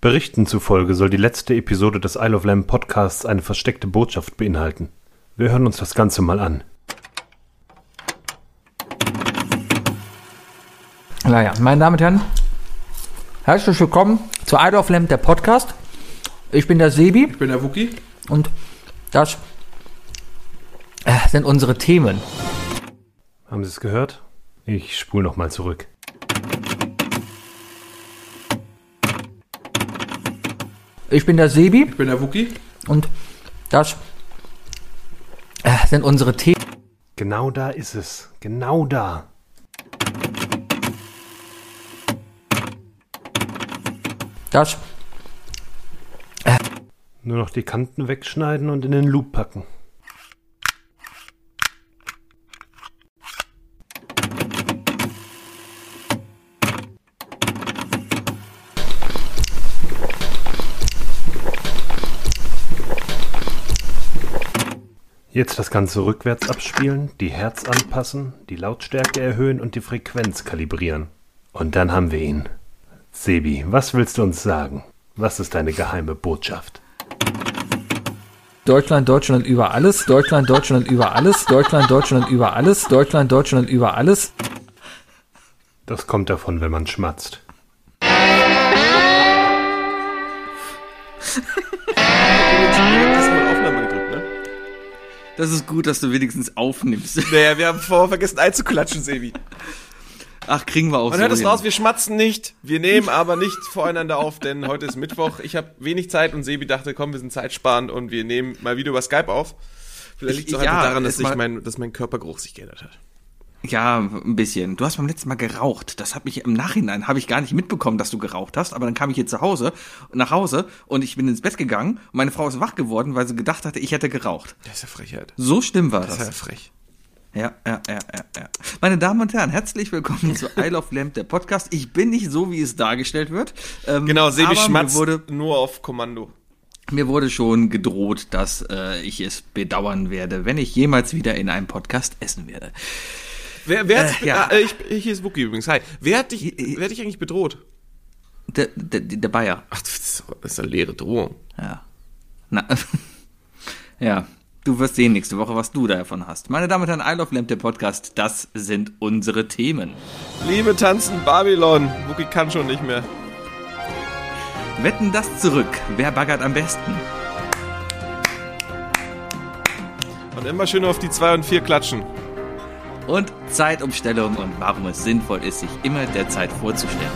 Berichten zufolge soll die letzte Episode des Isle of Lamb Podcasts eine versteckte Botschaft beinhalten. Wir hören uns das Ganze mal an. Naja, meine Damen und Herren, herzlich willkommen zu Isle of Lamb, der Podcast. Ich bin der Sebi Ich bin der Wookie. und das äh, sind unsere Themen. Haben Sie es gehört? Ich spule nochmal zurück. Ich bin der Sebi Ich bin der Wookie. und das äh, sind unsere Themen. Genau da ist es. Genau da. Das Nur noch die Kanten wegschneiden und in den Loop packen. Jetzt das Ganze rückwärts abspielen, die Herz anpassen, die Lautstärke erhöhen und die Frequenz kalibrieren. Und dann haben wir ihn. Sebi, was willst du uns sagen? Was ist deine geheime Botschaft? Deutschland, Deutschland über alles, Deutschland, Deutschland über alles, Deutschland, Deutschland über alles, Deutschland, Deutschland über alles. Das kommt davon, wenn man schmatzt. Das ist gut, dass du wenigstens aufnimmst. Naja, wir haben vorher vergessen einzuklatschen, Sebi. Ach, kriegen wir auch Man so hört es raus, wir schmatzen nicht. Wir nehmen aber nicht voreinander auf, denn heute ist Mittwoch. Ich habe wenig Zeit und Sebi dachte, komm, wir sind zeitsparend und wir nehmen mal wieder über Skype auf. Vielleicht liegt es auch Ja, einfach daran, dass, war- mein, dass mein Körpergeruch sich geändert hat. Ja, ein bisschen. Du hast beim letzten Mal geraucht. Das hat mich im Nachhinein habe ich gar nicht mitbekommen, dass du geraucht hast. Aber dann kam ich hier zu Hause, nach Hause und ich bin ins Bett gegangen. Und meine Frau ist wach geworden, weil sie gedacht hatte, ich hätte geraucht. Das ist ja Frechheit. So schlimm war Das ist ja das. frech. Ja, ja, ja, ja, ja. Meine Damen und Herren, herzlich willkommen zu Isle of Lamp, der Podcast. Ich bin nicht so, wie es dargestellt wird. Ähm, Genau, Sebi schmatzt Mir wurde, nur auf Kommando. mir wurde schon gedroht, dass äh, ich es bedauern werde, wenn ich jemals wieder in einem Podcast essen werde. Wer, wer hat, Äh, ja. ah, ich, hier ist Wookie übrigens. Hi. Wer hat dich, wer hat dich eigentlich bedroht? Der, der, der Bayer. Ach, das ist eine leere Drohung. Ja. Na, ja. Du wirst sehen nächste Woche, was du davon hast. Meine Damen und Herren, Isle of Lamp, der Podcast, das sind unsere Themen. Liebe tanzen Babylon. Wookie kann schon nicht mehr. Wetten das zurück. Wer baggert am besten? Und immer schön auf die 2 und 4 klatschen. Und Zeitumstellung und warum es sinnvoll ist, sich immer der Zeit vorzustellen.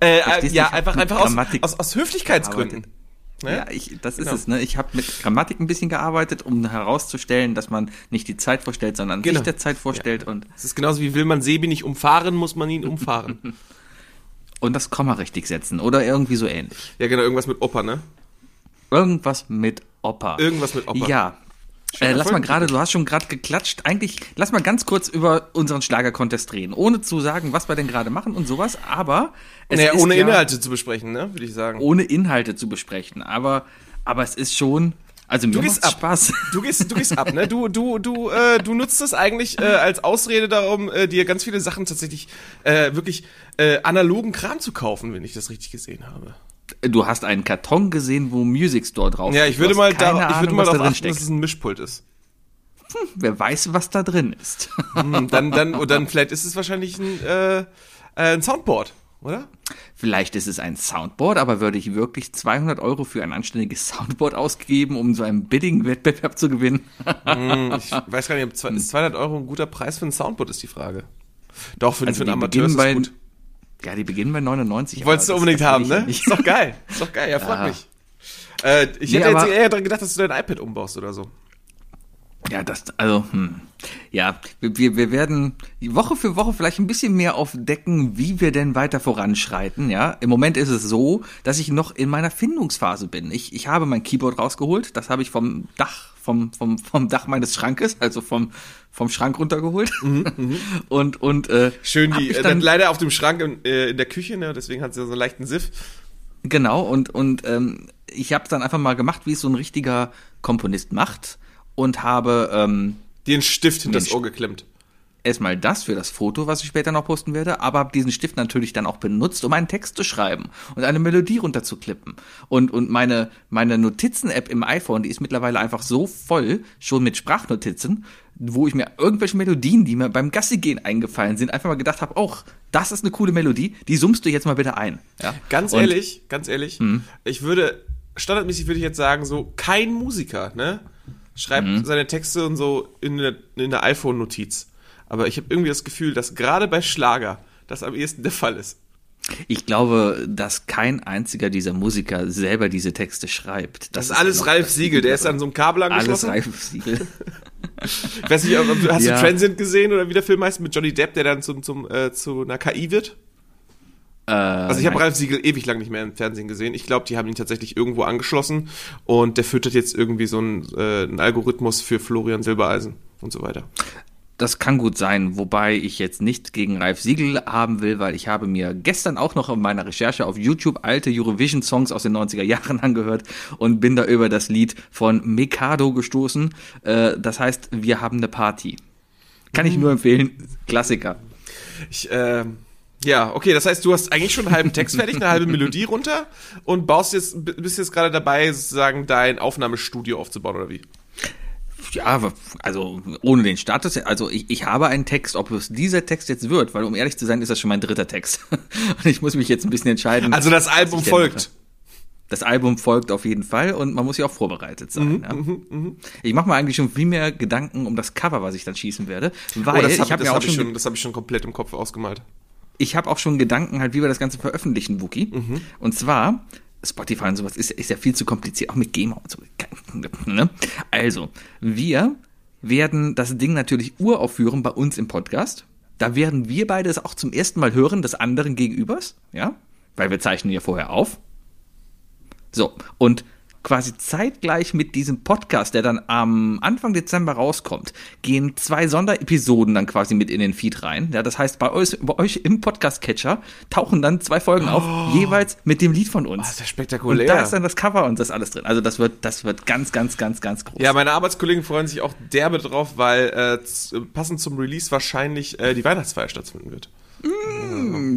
Äh, äh, ja, einfach, einfach aus, aus, aus Höflichkeitsgründen. Ne? Ja, ich, das ist Genau. es. Ne? Ich habe mit Grammatik ein bisschen gearbeitet, um herauszustellen, dass man nicht die Zeit vorstellt, sondern Genau. sich der Zeit vorstellt und, Es ist genauso wie will man Sebi nicht umfahren, muss man ihn umfahren. und das Komma richtig setzen oder irgendwie so ähnlich. ja, genau, irgendwas mit Opa, ne? Irgendwas mit Opa. Irgendwas mit Opa. Ja. Äh, lass mal gerade, du hast schon gerade geklatscht. Eigentlich, lass mal ganz kurz über unseren Schlager-Contest reden, ohne zu sagen, was wir denn gerade machen und sowas, aber es Naja, ohne ja, Inhalte zu besprechen, ne? Würde ich sagen. ohne Inhalte zu besprechen. Aber, aber es ist schon, also mir Du gehst ab. Spaß. Du gehst, du gehst ab, ne? Du, du, du, äh, du nutzt es eigentlich äh, als Ausrede darum, äh, dir ganz viele Sachen tatsächlich äh, wirklich äh, analogen Kram zu kaufen, wenn ich das richtig gesehen habe. Du hast einen Karton gesehen, wo Music Store drauf Ja, ist. ich Du würde mal, da, ich würde mal da darauf drin achten, dass es ein Mischpult ist. Wer weiß, was da drin ist. Hm, dann, dann, und dann vielleicht ist es wahrscheinlich ein, äh, äh, ein Soundboard, oder? Vielleicht ist es ein Soundboard, aber würde ich wirklich 200 Euro für ein anständiges Soundboard ausgeben, um so einen Bidding-Wettbewerb zu gewinnen? Hm, ich weiß gar nicht, ob zwei- ist 200 Euro ein guter Preis für ein Soundboard, ist die Frage. Doch, für, Also für einen Amateur ist es gut. Ja, die beginnen bei 99. Wolltest du unbedingt haben, ne? nicht. Ist doch geil. Ist doch geil, ja, freut Ja. mich. Äh, ich Nee, hätte jetzt eher daran gedacht, dass du dein iPad umbaust oder so. Ja, das, also, hm. Ja, wir, wir werden Woche für Woche vielleicht ein bisschen mehr aufdecken, wie wir denn weiter voranschreiten, ja. Im Moment ist es so, dass ich noch in meiner Findungsphase bin. Ich, ich habe mein Keyboard rausgeholt, das habe ich vom Dach, vom, vom, vom Dach meines Schrankes, also vom, vom Schrank runtergeholt. und, und, äh, Schön die, mich äh, dann, leider auf dem Schrank in, äh, in der Küche, ne? deswegen hat sie ja so einen leichten Siff. Genau, und, und ähm, ich habe dann einfach mal gemacht, wie es so ein richtiger Komponist macht und habe ähm, einen Stift hinter das. Ohr geklemmt. Erstmal das für das Foto, was ich später noch posten werde, aber habe diesen Stift natürlich dann auch benutzt, um einen Text zu schreiben und eine Melodie runterzuklippen. Und, und meine, meine Notizen-App im iPhone, die ist mittlerweile einfach so voll, schon mit Sprachnotizen, wo ich mir irgendwelche Melodien, die mir beim Gassigehen eingefallen sind, einfach mal gedacht habe, auch das ist eine coole Melodie, die summst du jetzt mal bitte ein. Ja? Ganz Und- ehrlich, ganz ehrlich, ich würde, standardmäßig würde ich jetzt sagen, so kein Musiker, ne, schreibt seine Texte und so in eine, in eine iPhone-Notiz. Aber ich habe irgendwie das Gefühl, dass gerade bei Schlager das am ehesten der Fall ist. Ich glaube, dass kein einziger dieser Musiker selber diese Texte schreibt. Das ist ja alles Ralf das Siegel, der ist an so einem Kabel Alles angeschlossen. Ralf Siegel. Ich weiß nicht, hast Ja. du Transient gesehen oder wie der Film heißt mit Johnny Depp, der dann zum, zum, äh, zu einer KI wird? Äh, Also ich habe. Ralf Siegel ewig lang nicht mehr im Fernsehen gesehen. Ich glaube, die haben ihn tatsächlich irgendwo angeschlossen und der füttert jetzt irgendwie so einen, äh, einen Algorithmus für Florian Silbereisen und so weiter. Das kann gut sein, wobei ich jetzt nicht gegen Ralf Siegel haben will, weil ich habe mir gestern auch noch in meiner Recherche auf YouTube alte Eurovision-Songs aus den 90er Jahren angehört und bin da über das Lied von Mikado gestoßen. Äh, das heißt, wir haben eine Party. Kann ich nur empfehlen, Klassiker. Ich, äh, ja, okay, das heißt, du hast eigentlich schon einen halben Text fertig, eine halbe Melodie runter und baust jetzt, bist jetzt gerade dabei, sozusagen dein Aufnahmestudio aufzubauen, oder wie? Ja, also ohne den Status, also ich, ich habe einen Text, ob es dieser Text jetzt wird, weil um ehrlich zu sein, ist das schon mein dritter Text. Und ich muss mich jetzt ein bisschen entscheiden. Also das Album folgt. Das Album folgt auf jeden Fall und man muss ja auch vorbereitet Mhm, sein. ja. Ich mache mir eigentlich schon viel mehr Gedanken um das Cover, was ich dann schießen werde, weil Oh, das ich habe habe hab auch schon, schon, das hab ich schon komplett im Kopf ausgemalt. ich habe auch schon Gedanken halt, wie wir das Ganze veröffentlichen, Wookie. Mhm. Und zwar Spotify und sowas ist, ist ja viel zu kompliziert, auch mit GEMA und so. Ne? Also, wir werden das Ding natürlich uraufführen bei uns im Podcast. Da werden wir beide es auch zum ersten Mal hören, des anderen Gegenübers, ja, weil wir zeichnen ja vorher auf. So, und quasi zeitgleich mit diesem Podcast, der dann am Anfang Dezember rauskommt, gehen zwei Sonderepisoden dann quasi mit in den Feed rein. Ja, das heißt, bei euch, bei euch im Podcast-Catcher tauchen dann zwei Folgen auf, jeweils mit dem Lied von uns. Oh, das ist ja spektakulär. Und da ist dann das Cover und das alles drin. Also das wird, das wird ganz, ganz, ganz, ganz groß. Ja, meine Arbeitskollegen freuen sich auch derbe drauf, weil äh, passend zum Release wahrscheinlich äh, die Weihnachtsfeier stattfinden wird.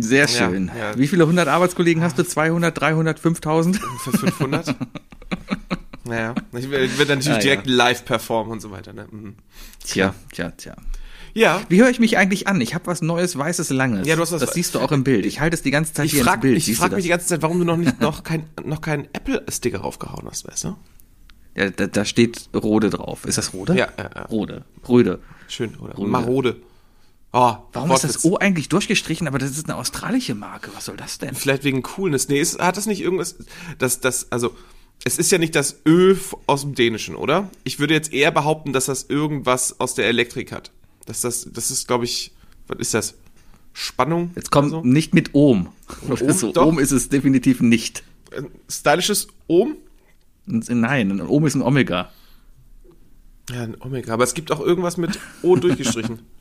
Sehr schön. Ja, ja. Wie viele hundert Arbeitskollegen hast du? 200, 300, 5000? Für 500? naja, ich werde natürlich Ah, ja. direkt live performen und so weiter. Ne? Mhm. Tja, tja, tja. Ja, Wie höre ich mich eigentlich an? Ich habe was Neues, weißes, langes. Ja, du hast was- das siehst du auch im Bild. Ich halte es die ganze Zeit ich hier frage ins Bild. ich frag du mich die ganze Zeit, warum du noch nicht noch kein noch keinen Apple-Sticker raufgehauen hast, weißt du? Ja, da, da steht Rode drauf. Ist das Rode? Ja, ja, ja. Rode. Röde. Schön, oder? Rode. Marode. Oh, Warum ist das Wortwitz. O eigentlich durchgestrichen? Aber das ist eine australische Marke. Was soll das denn? Vielleicht wegen Coolness. Nee, ist, hat das nicht irgendwas, das, das, also, es ist ja nicht das Ö aus dem Dänischen, oder? Ich würde jetzt eher behaupten, dass das irgendwas aus der Elektrik hat. Dass das, das ist, glaube ich, was ist das? Spannung? Jetzt kommt Also? nicht mit Ohm. Ohm? so. Ohm ist es definitiv nicht. Ein stylisches Ohm? Nein, ein Ohm ist ein Omega. Ja, ein Omega. Aber es gibt auch irgendwas mit O durchgestrichen.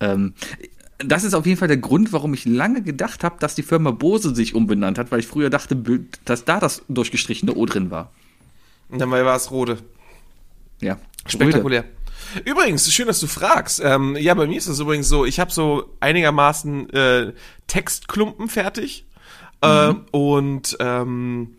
Ähm, das ist auf jeden Fall der Grund, warum ich lange gedacht habe, dass die Firma Bose sich umbenannt hat, weil ich früher dachte, dass da das durchgestrichene O drin war. Und dann war es Rode. Ja. Spektakulär. Übrigens, schön, dass du fragst. Ähm, ja, bei mir ist es übrigens so, ich habe so einigermaßen äh, Textklumpen fertig äh, und ähm,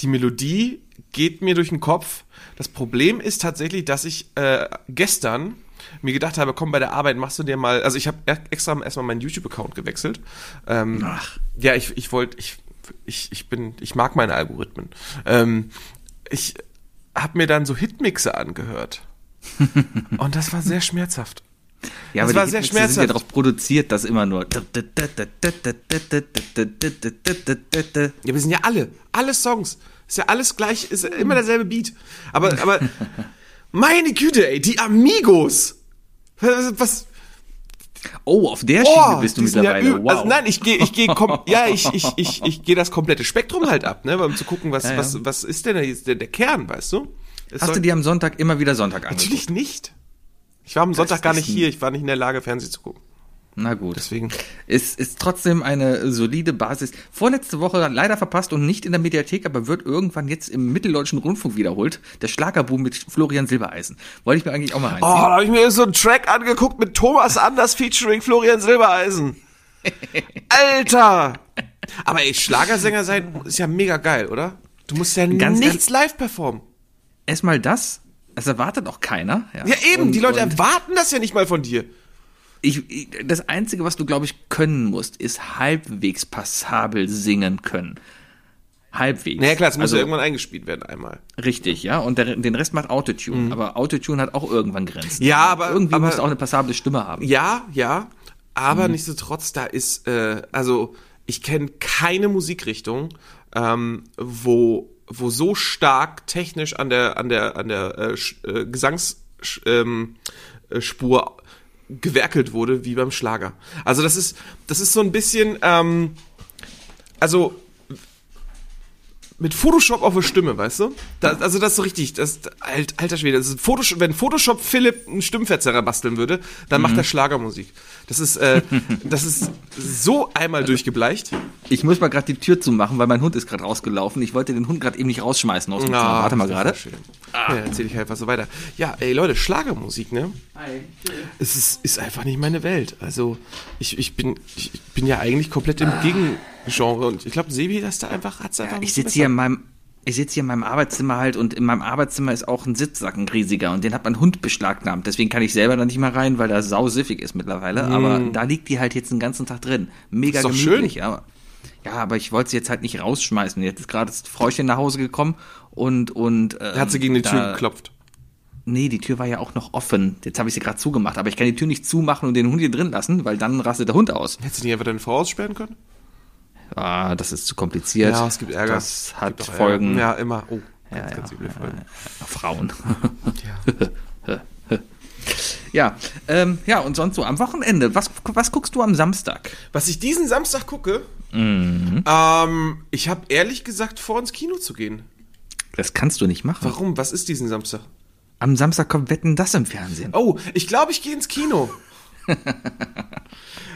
die Melodie geht mir durch den Kopf. Das Problem ist tatsächlich, dass ich äh, gestern mir gedacht habe, komm, bei der Arbeit machst du dir mal, also ich habe extra erstmal meinen YouTube-Account gewechselt. Ähm, Ach. Ja, ich, ich wollte, ich, ich, ich bin, ich mag meine Algorithmen. Ähm, ich habe mir dann so Hitmixer angehört. Und das war sehr schmerzhaft. Ja, Das aber war die sehr Hitmixer sind ja schmerzhaft. darauf produziert, dass immer nur. Ja, wir sind ja alle, alle Songs. Ist ja alles gleich, ist immer derselbe Beat. Aber, aber, meine Güte, ey, die Amigos. Was, was Oh, auf der oh, Schiene bist du die sind ja mittlerweile. üb- wow. Also nein, ich gehe, ich gehe, komm, ja, ich, ich, ich, ich gehe das komplette Spektrum halt ab, ne, um zu gucken, was, Ja, ja. was, was ist denn jetzt der, der Kern, weißt du? Es Hast soll- du dir am Sonntag immer wieder Sonntag angeguckt? Natürlich nicht. Ich war am Sonntag gar nicht hier, ich war nicht in der Lage, Fernsehen zu gucken. Na gut. Deswegen. Ist, ist trotzdem eine solide Basis. Vorletzte Woche leider verpasst und nicht in der Mediathek, aber wird irgendwann jetzt im Mitteldeutschen Rundfunk wiederholt. Der Schlagerboom mit Florian Silbereisen. Wollte ich mir eigentlich auch mal Oh, reinziehen. da habe ich mir so einen Track angeguckt mit Thomas Anders featuring Florian Silbereisen. Alter! Aber ey, Schlagersänger sein ist ja mega geil, oder? Du musst ja Ganz nichts live performen. Erstmal das. Das erwartet auch keiner. Ja, Ja, eben, Und- die Leute erwarten das ja nicht mal von dir. Ich, ich, das Einzige, was du, glaube ich, können musst, ist halbwegs passabel singen können. Halbwegs. Naja, klar, es muss also, ja irgendwann eingespielt werden einmal. Richtig, ja. Und der, den Rest macht Autotune. Aber Autotune hat auch irgendwann Grenzen. Mhm. Ja, aber- Irgendwie aber- musst du auch eine passable Stimme haben. Ja, ja, aber nichtsdestotrotz, da ist, äh, also ich kenne keine Musikrichtung, ähm, wo, wo so stark technisch an der, an der, an der äh, äh, Gesangsspur ähm, äh, Spur gewerkelt wurde wie beim Schlager. Also das ist, das ist so ein bisschen, ähm, also mit Photoshop auf der Stimme, weißt du? Da, also das ist so richtig, das alt, alter Schwede, das ist Photoshop, wenn Photoshop Philipp einen Stimmverzerrer basteln würde, dann macht er Schlagermusik. Das ist äh, das ist so einmal durchgebleicht. Ich muss mal gerade die Tür zumachen, weil mein Hund ist gerade rausgelaufen. Ich wollte den Hund gerade eben nicht rausschmeißen aus dem Zimmer. Warte mal gerade. schön. Ja, erzähl ich einfach so weiter. Ja, ey Leute, Schlagermusik, ne? Es ist, ist einfach nicht meine Welt. Also ich, ich bin ich bin ja eigentlich komplett im Gegengenre und ich glaube, Sebi, das da einfach hat's einfach. ein Ich sitze hier in meinem ich sitze hier in meinem Arbeitszimmer halt und in meinem Arbeitszimmer ist auch ein Sitzsack, ein riesiger und den hat mein Hund beschlagnahmt. Deswegen kann ich selber da nicht mehr rein, weil der sau siffig ist mittlerweile. Aber da liegt die halt jetzt den ganzen Tag drin. Mega Ist doch gemütlich, schön. ja. Ja, aber ich wollte sie jetzt halt nicht rausschmeißen. Jetzt ist gerade das Fräuchen nach Hause gekommen und und ähm, hat sie gegen die Tür da- geklopft. Nee, die Tür war ja auch noch offen. Jetzt habe ich sie gerade zugemacht, aber ich kann die Tür nicht zumachen und den Hund hier drin lassen, weil dann rastet der Hund aus. Hättest du nicht einfach deine Frau aussperren können? Ah, das ist zu kompliziert. Ja, es gibt Ärger. Das hat Folgen. Ärger. Ja, immer. Oh, ganz, Ja, ganz üble Folgen. Frauen. Ja. Ja, ähm, ja, und sonst so am Wochenende. Was, was guckst du am Samstag? Was ich diesen Samstag gucke, Mhm. ähm, ich habe ehrlich gesagt vor, ins Kino zu gehen. Das kannst du nicht machen. Warum? Was ist diesen Samstag? Am Samstag kommt Wetten das im Fernsehen. Oh, ich glaube, ich gehe ins Kino.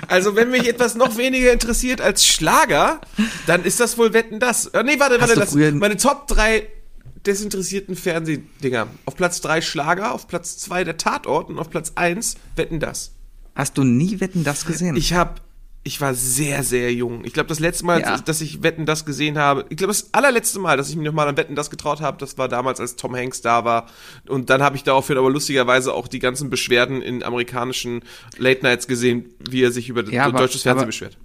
Also, wenn mich etwas noch weniger interessiert als Schlager, dann ist das wohl Wetten das. Äh, nee, warte, warte, das, meine Top 3 desinteressierten Fernsehdinger. Auf Platz 3 Schlager, auf Platz 2 der Tatort und auf Platz 1 Wetten das. Hast du nie Wetten das gesehen? Ich habe, ich war sehr, sehr jung. Ich glaube, das letzte Mal, Ja. dass ich Wetten das gesehen habe, ich glaube, das allerletzte Mal, dass ich mich nochmal an Wetten das getraut habe, das war damals, als Tom Hanks da war. Und dann habe ich daraufhin aber lustigerweise auch die ganzen Beschwerden in amerikanischen Late Nights gesehen, wie er sich über Ja, aber- deutsches Fernsehen aber- beschwert.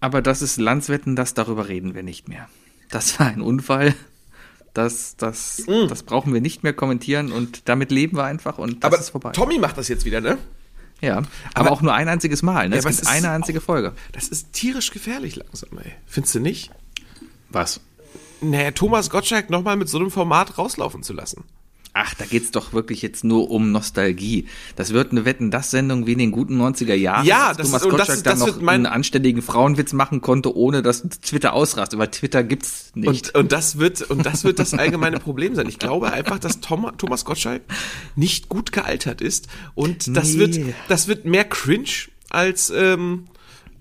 Aber das ist Landswetten, das darüber reden wir nicht mehr. Das war ein Unfall. Das, das, das brauchen wir nicht mehr kommentieren und damit leben wir einfach und das Aber ist vorbei. Tommy macht das jetzt wieder, ne? Ja, aber, Aber- auch nur ein einziges Mal. Ne? Ja, es gibt eine einzige Folge. Das ist tierisch gefährlich langsam, ey. Findest du nicht? Was? Naja, Thomas Gottschalk nochmal mit so einem Format rauslaufen zu lassen. Ach, da geht's doch wirklich jetzt nur um Nostalgie. Das wird eine Wetten-Das-Sendung wie in den guten 90er Jahren. Ja, das Thomas ist- das Gottschalk ist- dann das noch einen anständigen Frauenwitz machen konnte, ohne dass Twitter ausrast. Weil Twitter gibt's nicht. Und, und das wird und das wird das allgemeine Problem sein. Ich glaube einfach, dass Tom, Thomas Gottschalk nicht gut gealtert ist und das Nee. wird das wird mehr cringe als ähm,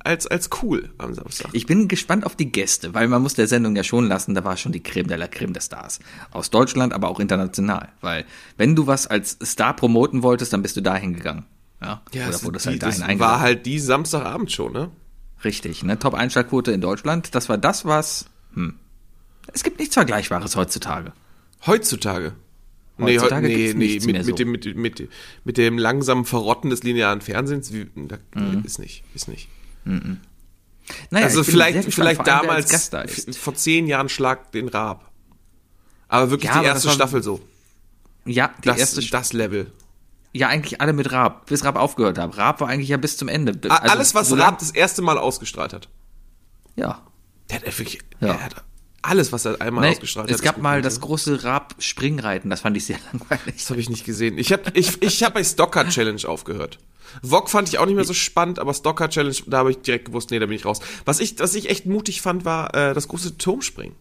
als als cool am Samstag. Ich bin gespannt auf die Gäste, weil man muss der Sendung ja schon lassen, da war schon die Creme de la Creme der Stars. Aus Deutschland, aber auch international. Weil, wenn du was als Star promoten wolltest, dann bist du dahin gegangen. Ja, oder das, wurdest halt das dahin war eingeladen. halt die Samstagabend schon, ne? Richtig, ne? Top-Einschlagquote in Deutschland. Das war das, was. Hm. Es gibt nichts Vergleichbares heutzutage. Heutzutage. Heutzutage nee, nee, nee, mit, so. mit, dem, mit, mit, mit dem langsamen Verrotten des linearen Fernsehens, wie, da, Mhm. ist nicht, ist nicht. Naja, also vielleicht, vielleicht damals, als Gast da ist. vor zehn Jahren Schlag den Raab. Aber wirklich Ja, die erste war- Staffel so. Ja, die Das, erste. das Level. ja, eigentlich alle mit Raab, bis Raab aufgehört hat. Raab war eigentlich ja bis zum Ende. Also, Alles, was so Raab das erste Mal ausgestrahlt hat. Ja. Der hat wirklich, Ja. er hat alles, was er einmal Nee, ausgestrahlt es hat. gab ist mal das große Raab-Springreiten, das fand ich sehr langweilig. Das habe ich nicht gesehen. Ich habe ich, ich hab bei Stocker Challenge aufgehört. Wok fand ich auch nicht mehr so spannend, aber Stocker Challenge, da habe ich direkt gewusst, nee, da bin ich raus. Was ich, was ich echt mutig fand, war äh, das große Turmspringen.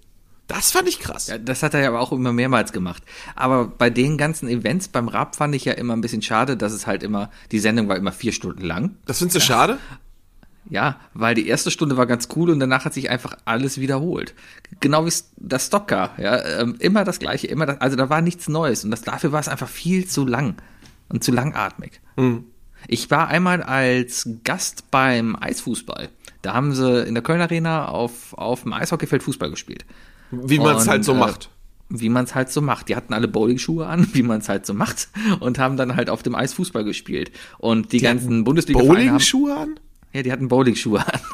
Das fand ich krass. Ja, das hat er ja aber auch immer mehrmals gemacht. Aber bei den ganzen Events beim Raab fand ich ja immer ein bisschen schade, dass es halt immer, die Sendung war immer vier Stunden lang. Das findest du schade? Ja, weil die erste Stunde war ganz cool und danach hat sich einfach alles wiederholt. Genau wie das Stocker, ja, ähm, immer das gleiche, immer das, also da war nichts Neues und das, dafür war es einfach viel zu lang und zu langatmig. Mhm. Ich war einmal als Gast beim Eisfußball. Da haben sie in der Köln Arena auf, auf dem Eishockeyfeld Fußball gespielt. Wie man es halt so äh, macht. Wie man es halt so macht. Die hatten alle Bowlingschuhe an, wie man es halt so macht, und haben dann halt auf dem Eis Fußball gespielt. Und die, ganzen bundesliga Bowling-Schuhe an? Ja, die hatten Bowlingschuhe an.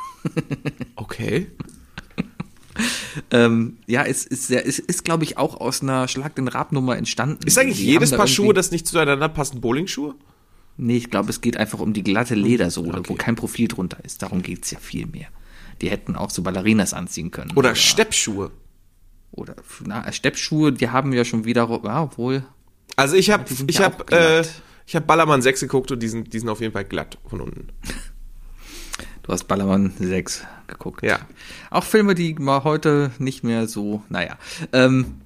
Okay. Ähm, ja, es ist, sehr, es ist, glaube ich, auch aus einer Schlag den Rab-Nummer entstanden. Ist eigentlich Die jedes da Paar irgendwie- Schuhe, das nicht zueinander passen, Bowling-Schuhe? Nee, ich glaube, es geht einfach um die glatte Ledersohle, wo kein Profil drunter ist. Darum geht's ja viel mehr. Die hätten auch so Ballerinas anziehen können. Oder Steppschuhe? Oder na, Steppschuhe, die haben ja schon wieder, ja, wohl. Also ich habe ich ja habe äh, ich habe Ballermann 6 geguckt und die sind, die sind auf jeden Fall glatt von unten. Du hast Ballermann 6 geguckt. Ja. Auch Filme, die mal heute nicht mehr so, naja. Ähm,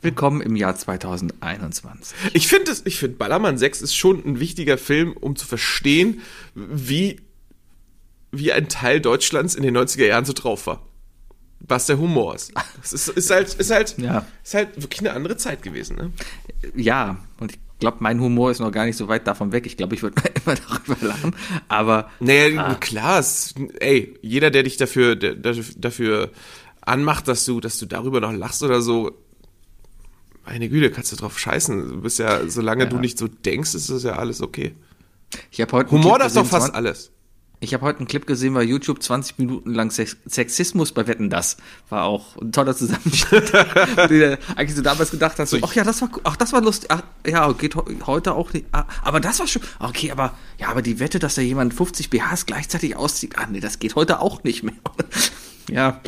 willkommen im Jahr 2021. Ich finde es, ich finde Ballermann 6 ist schon ein wichtiger Film, um zu verstehen, wie, wie ein Teil Deutschlands in den 90er Jahren so drauf war. Was der Humor ist. Es ist, ist halt, ist halt, Ja. ist halt wirklich eine andere Zeit gewesen, ne? Ja, und ich glaube, mein Humor ist noch gar nicht so weit davon weg. Ich glaube, ich würde immer darüber lachen. Aber Naja, klar, es, ey, jeder, der dich dafür, der, dafür, anmacht, dass du, dass du darüber noch lachst oder so, meine Güte, kannst du drauf scheißen. Du bist ja, solange Ja. du nicht so denkst, ist das ja alles okay. ich habe heute Humor darf doch fast 20 alles. Ich habe heute einen Clip gesehen bei YouTube, 20 Minuten lang Sex Sexismus bei Wetten, das war auch ein toller Zusammenschnitt. dir eigentlich so damals gedacht hast, so, ach ja, das war, ach, das war lustig, ach, ja, geht heu- heute auch nicht, ah, aber das war schon, okay, aber, ja, aber die Wette, dass da jemand 50 BHs gleichzeitig auszieht, ah, nee, das geht heute auch nicht mehr. ja,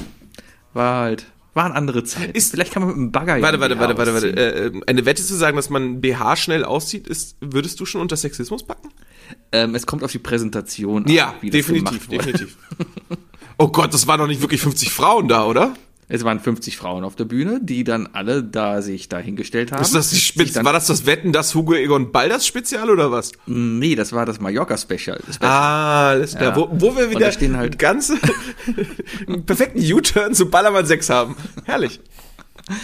war halt, waren andere Zeiten. Ist- Vielleicht kann man mit einem Bagger Warte, warte, warte, warte, warte. Äh, eine Wette zu sagen, dass man BH schnell auszieht, ist, würdest du schon unter Sexismus packen? Ähm, es kommt auf die Präsentation an, Ja, wie das definitiv, definitiv. Oh Gott, das waren doch nicht wirklich 50 Frauen da, oder? Es waren 50 Frauen auf der Bühne, die dann alle da sich dahingestellt haben. Ist das die dann, war das das Wetten, das Hugo Egon Balders Spezial oder was? Nee, das war das. Das Special. Ah, alles klar. Ja. Wo, wo wir wieder stehen halt- ganz einen perfekten U-Turn zu Ballermann 6 haben. Herrlich.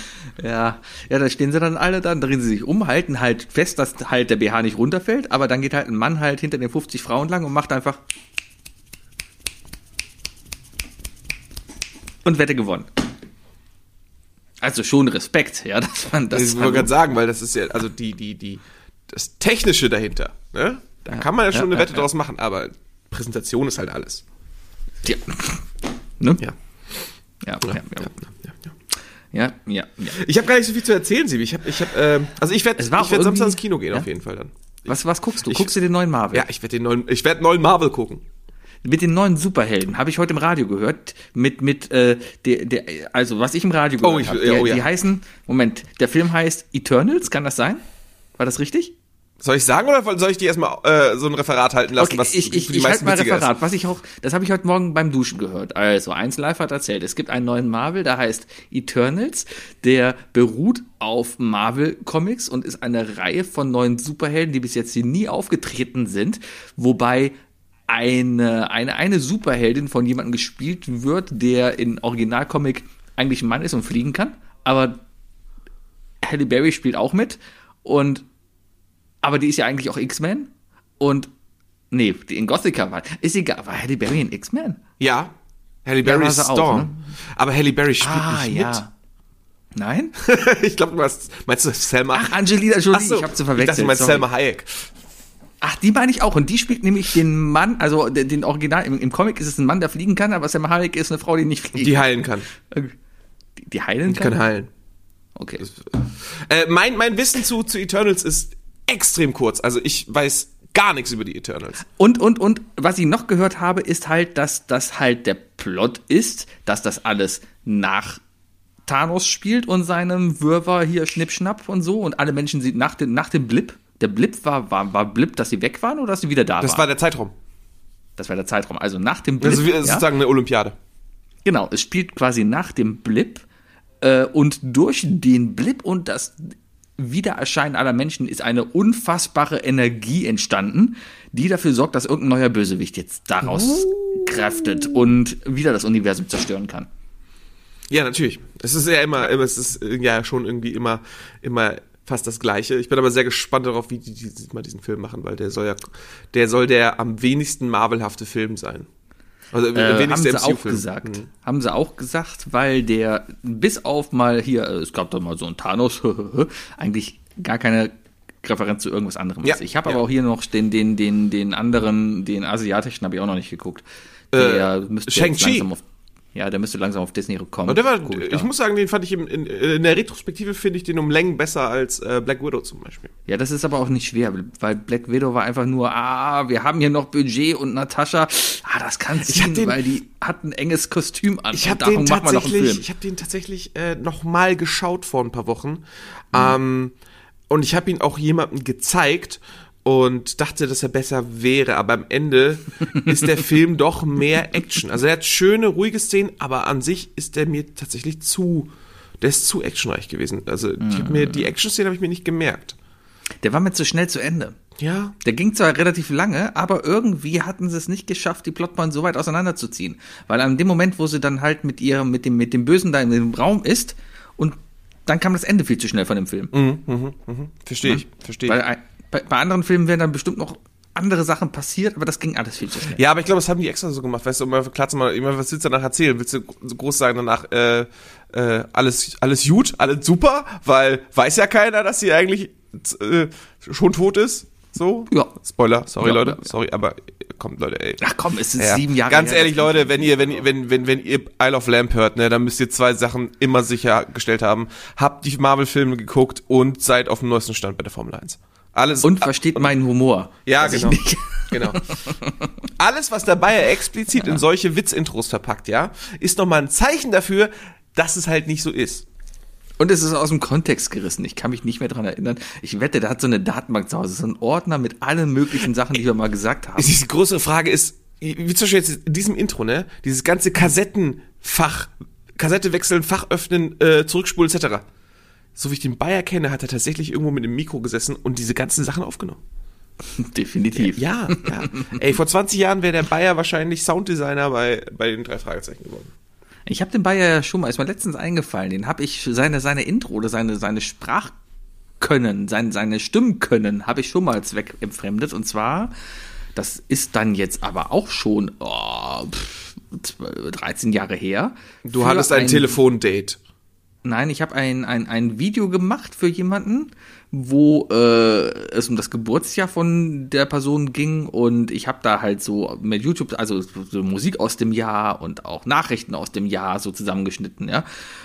Ja, ja, da stehen sie dann alle dann, drehen sie sich um, halten halt fest, dass halt der BH nicht runterfällt, aber dann geht halt ein Mann halt hinter den 50 Frauen lang und macht einfach und Wette gewonnen. Also schon Respekt, ja, dass man das. Das wollte ich gerade sagen, weil das ist ja, also die, die, die, das Technische dahinter, ne? Da kann man ja schon ja, eine Wette ja. draus machen, aber Präsentation ist halt alles. ja. Ne? Ja. Ja, Ja, ja, ja, ja. ja. Ich habe gar nicht so viel zu erzählen, Sibi. Ich habe, ich habe, ähm, also ich werde, ich werde Samstag ins Kino gehen Ja? auf jeden Fall dann. Was, was guckst du? Ich- Guckst du den neuen Marvel? Ja, ich werde den neuen, ich werde neuen Marvel gucken. Mit den neuen Superhelden habe ich heute im Radio gehört. Mit mit äh, der der also was ich im Radio gehört Oh, ich- habe. ja, oh ja. die heißen Moment. Der Film heißt Eternals. Kann das sein? War das richtig? Soll ich sagen oder soll ich dir erstmal äh, so ein Referat halten lassen, was ich ich, für die ich meisten mal witziger Referat. Was ich auch, das habe ich heute Morgen beim Duschen gehört. Also eins live hat erzählt, es gibt einen neuen Marvel, der heißt Eternals, der beruht auf Marvel Comics und ist eine Reihe von neuen Superhelden, die bis jetzt hier nie aufgetreten sind, wobei eine, eine, eine Superheldin von jemandem gespielt wird, der in Originalcomic eigentlich ein Mann ist und fliegen kann, aber Halle Berry spielt auch mit. Und aber die ist ja eigentlich auch X-Men und nee, die in Gothica war. Ist egal, war Halle Berry in X-Men? Ja. Halle Berry war ist sie auch, Storm. ne? Aber Halle Berry spielt Ah, nicht ja. Nein? mit. ich glaube, du hast, meinst du Selma? Ach, Angelina Jolie, Ach so, ich habe zu Ich verwechselt. dachte, du meinst sorry. Selma Hayek. Ach, die meine ich auch. Und die spielt nämlich den Mann, also den, den Original, im, im Comic ist es ein Mann, der fliegen kann, aber Sam Hayek ist eine Frau, die nicht fliegt. Die heilen kann. die, die heilen Die kann heilen. Okay. Äh, mein, mein Wissen zu, zu Eternals ist extrem kurz. Also ich weiß gar nichts über die Eternals. Und, und, und, was ich noch gehört habe, ist halt, dass das halt der Plot ist, dass das alles nach Thanos spielt und seinem Wirrwarr hier Schnippschnapp und so und alle Menschen sind nach dem, nach dem Blip. Der Blip war, war, war Blip, dass sie weg waren oder dass sie wieder da Das waren? war der Zeitraum. das war der Zeitraum. Also nach dem Blip. Das ist wie- ja? sozusagen eine Olympiade. Genau, es spielt quasi nach dem Blip äh, und durch den Blip und das Wiedererscheinen aller Menschen ist eine unfassbare Energie entstanden, die dafür sorgt, dass irgendein neuer Bösewicht jetzt daraus kräftet und wieder das Universum zerstören kann. Ja, natürlich. Es ist ja immer, immer- es ist äh, ja schon irgendwie immer, immer fast das Gleiche. Ich bin aber sehr gespannt darauf, wie die, die mal diesen Film machen, weil der soll ja, der soll der am wenigsten Marvelhafte Film sein. Also Äh, haben sie auch gesagt. Mhm. Haben sie auch gesagt, weil der bis auf mal hier, äh, es gab doch mal so einen Thanos, eigentlich gar keine Referenz zu irgendwas anderem Ja, ist. Ich habe ja. aber auch hier noch den, den, den, den anderen, den asiatischen habe ich auch noch nicht geguckt. Der müsste jetzt Shang-Chi. Ja, der müsste langsam auf Disney kommen. Und der war, Guck ich da. muss sagen, den fand ich im, in, in der Retrospektive finde ich den um Längen besser als äh, Black Widow zum Beispiel. Ja, das ist aber auch nicht schwer, weil Black Widow war einfach nur, ah, wir haben hier noch Budget und Natascha, ah, das kann hab ziehen, den- weil die hat ein enges Kostüm an. Ich habe den tatsächlich, ich habe den tatsächlich äh, noch mal geschaut vor ein paar Wochen. Ähm, und ich habe ihn auch jemandem gezeigt und dachte, dass er besser wäre. Aber am Ende ist der Film doch mehr Action. Also er hat schöne, ruhige Szenen, aber an sich ist der mir tatsächlich zu, der ist zu actionreich gewesen. Also ich hab mir die Action-Szene habe ich mir nicht gemerkt. Der war mir zu schnell zu Ende. Ja, Der ging zwar relativ lange, aber irgendwie hatten sie es nicht geschafft, die Plotpoints so weit auseinanderzuziehen. Weil an dem Moment, wo sie dann halt mit ihr, mit dem, mit dem Bösen da in dem Raum ist und dann kam das Ende viel zu schnell von dem Film. verstehe ich, verstehe ich. Weil bei, bei anderen Filmen wären dann bestimmt noch andere Sachen passiert, aber das ging alles viel zu schnell. Ja, aber ich glaube, das haben die extra so gemacht, weißt du, um mal klar zu machen, ich meine, was willst du danach erzählen? Willst du so groß sagen danach, äh, äh, alles, alles gut, alles super, weil weiß ja keiner, dass sie eigentlich äh, schon tot ist. So? Ja. Spoiler, sorry Ja, Leute, ja, sorry, aber kommt Leute, ey. Ach komm, es ist Ja. sieben Jahre Ganz her, ehrlich, Leute, wenn ihr, wenn, ihr- wenn, wenn, wenn ihr Isle of Lamp hört, ne, dann müsst ihr zwei Sachen immer sichergestellt haben. Habt die Marvel-Filme geguckt und seid auf dem neuesten Stand bei der Formel 1. Alles Und versteht meinen Humor. ja, ich genau. genau. Alles, was dabei er explizit in solche Witzintros verpackt, ja, ist nochmal ein Zeichen dafür, dass es halt nicht so ist. Und es ist aus dem Kontext gerissen. Ich kann mich nicht mehr dran erinnern. Ich wette, der hat so eine Datenbank zu Hause, so einen Ordner mit allen möglichen Sachen, die wir mal gesagt haben. Die größere Frage ist, wie zum Beispiel jetzt in diesem Intro, ne, dieses ganze Kassettenfach, Kassette wechseln, Fach öffnen, äh, zurückspulen, etc. So wie ich den Bayer kenne, hat er tatsächlich irgendwo mit dem Mikro gesessen und diese ganzen Sachen aufgenommen. Definitiv. Ja, ja. Ey, vor 20 Jahren wäre der Bayer wahrscheinlich Sounddesigner bei, bei den drei Fragezeichen geworden. Ich habe den Bayer ja schon mal, ist mir letztens eingefallen, den habe ich, seine, seine Intro oder seine, seine Sprachkönnen, sein, seine Stimmkönnen habe ich schon mal zweckentfremdet. Und zwar, das ist dann jetzt aber auch schon oh, pff, 12, 13 Jahre her. Du hattest ein, Telefondate. Nein, ich habe ein, ein, ein Video gemacht für jemanden, wo äh, es um das Geburtsjahr von der Person ging und ich habe da halt so mit YouTube, also so Musik aus dem Jahr und auch Nachrichten aus dem Jahr so zusammengeschnitten, ja.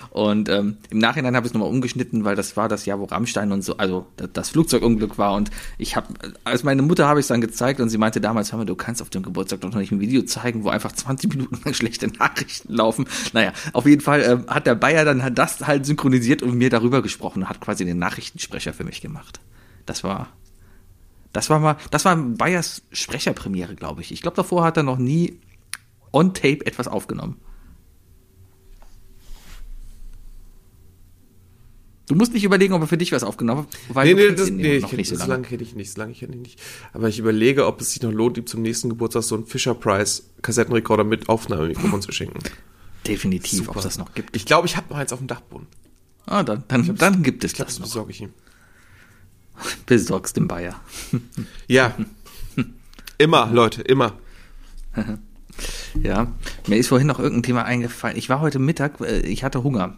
Und ähm, im Nachhinein habe ich es nochmal umgeschnitten, weil das war das Jahr, wo Rammstein und so, also das, Flugzeugunglück war und ich habe, als meine Mutter habe ich es dann gezeigt und sie meinte damals, hör mal, du kannst auf dem Geburtstag doch noch nicht ein Video zeigen, wo einfach 20 Minuten lang schlechte Nachrichten laufen. Naja, auf jeden Fall ähm, hat der Bayer dann das halt synchronisiert und mir darüber gesprochen und hat quasi den Nachrichtensprecher für mich gemacht. Das war, das war mal, das war Bayers Sprecherpremiere, glaube ich. Ich glaube, davor hat er noch nie on Tape etwas aufgenommen. Du musst nicht überlegen, ob er für dich was aufgenommen hat, weil Nee, du nee, das, nee, ich noch kenn, nicht so lange. lange kenne ich nicht, so lange kenne ich nicht. Aber ich überlege, ob es sich noch lohnt, ihm zum nächsten Geburtstag so einen Fisher Price Kassettenrekorder mit Aufnahmemikrofon zu schenken. Definitiv, ob Super. es das noch gibt. Ich glaube, ich habe noch eins auf dem Dachboden. Ah, dann, dann, dann gibt es Ich glaube, das das noch. besorge ich ihm. Besorgst dem Bayer. Ja. immer, Leute, immer. Ja, mir ist vorhin noch irgendein Thema eingefallen. Ich war heute Mittag, äh, ich hatte Hunger.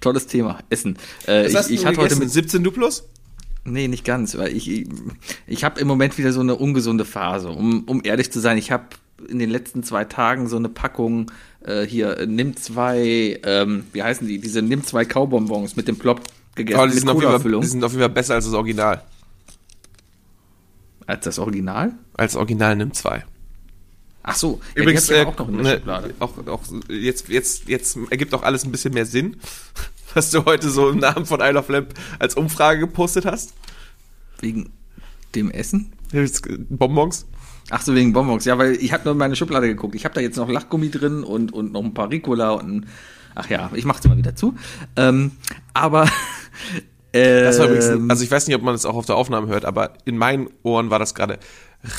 Tolles Thema, Essen. Äh, Was ich hast ich du hatte heute mit 17 Duplos? Nee, nicht ganz, weil ich, ich, ich habe im Moment wieder so eine ungesunde Phase. Um, um ehrlich zu sein, ich habe in den letzten zwei Tagen so eine Packung äh, hier, nimm zwei, ähm, wie heißen die, diese nimm zwei Kaubonbons mit dem Plop gegessen, Oh, die, sind auf jeden Fall, die sind auf jeden Fall besser als das Original. Als das Original? Als Original nimmt zwei. Ach so, ja, Übrigens, äh, auch noch in der ne, Schublade. auch, auch jetzt, jetzt, jetzt ergibt auch alles ein bisschen mehr Sinn, was du heute so im Namen von Isle of Lamp als Umfrage gepostet hast. Wegen dem Essen? Bonbons. Ach so, wegen Bonbons. Ja, weil ich habe nur in meine Schublade geguckt. Ich habe da jetzt noch Lachgummi drin und, und noch ein paar Ricola und ein, ach ja, ich mach's immer wieder zu. Ähm, aber Das war übrigens, Ähm, also ich weiß nicht, ob man das auch auf der Aufnahme hört, aber in meinen Ohren war das gerade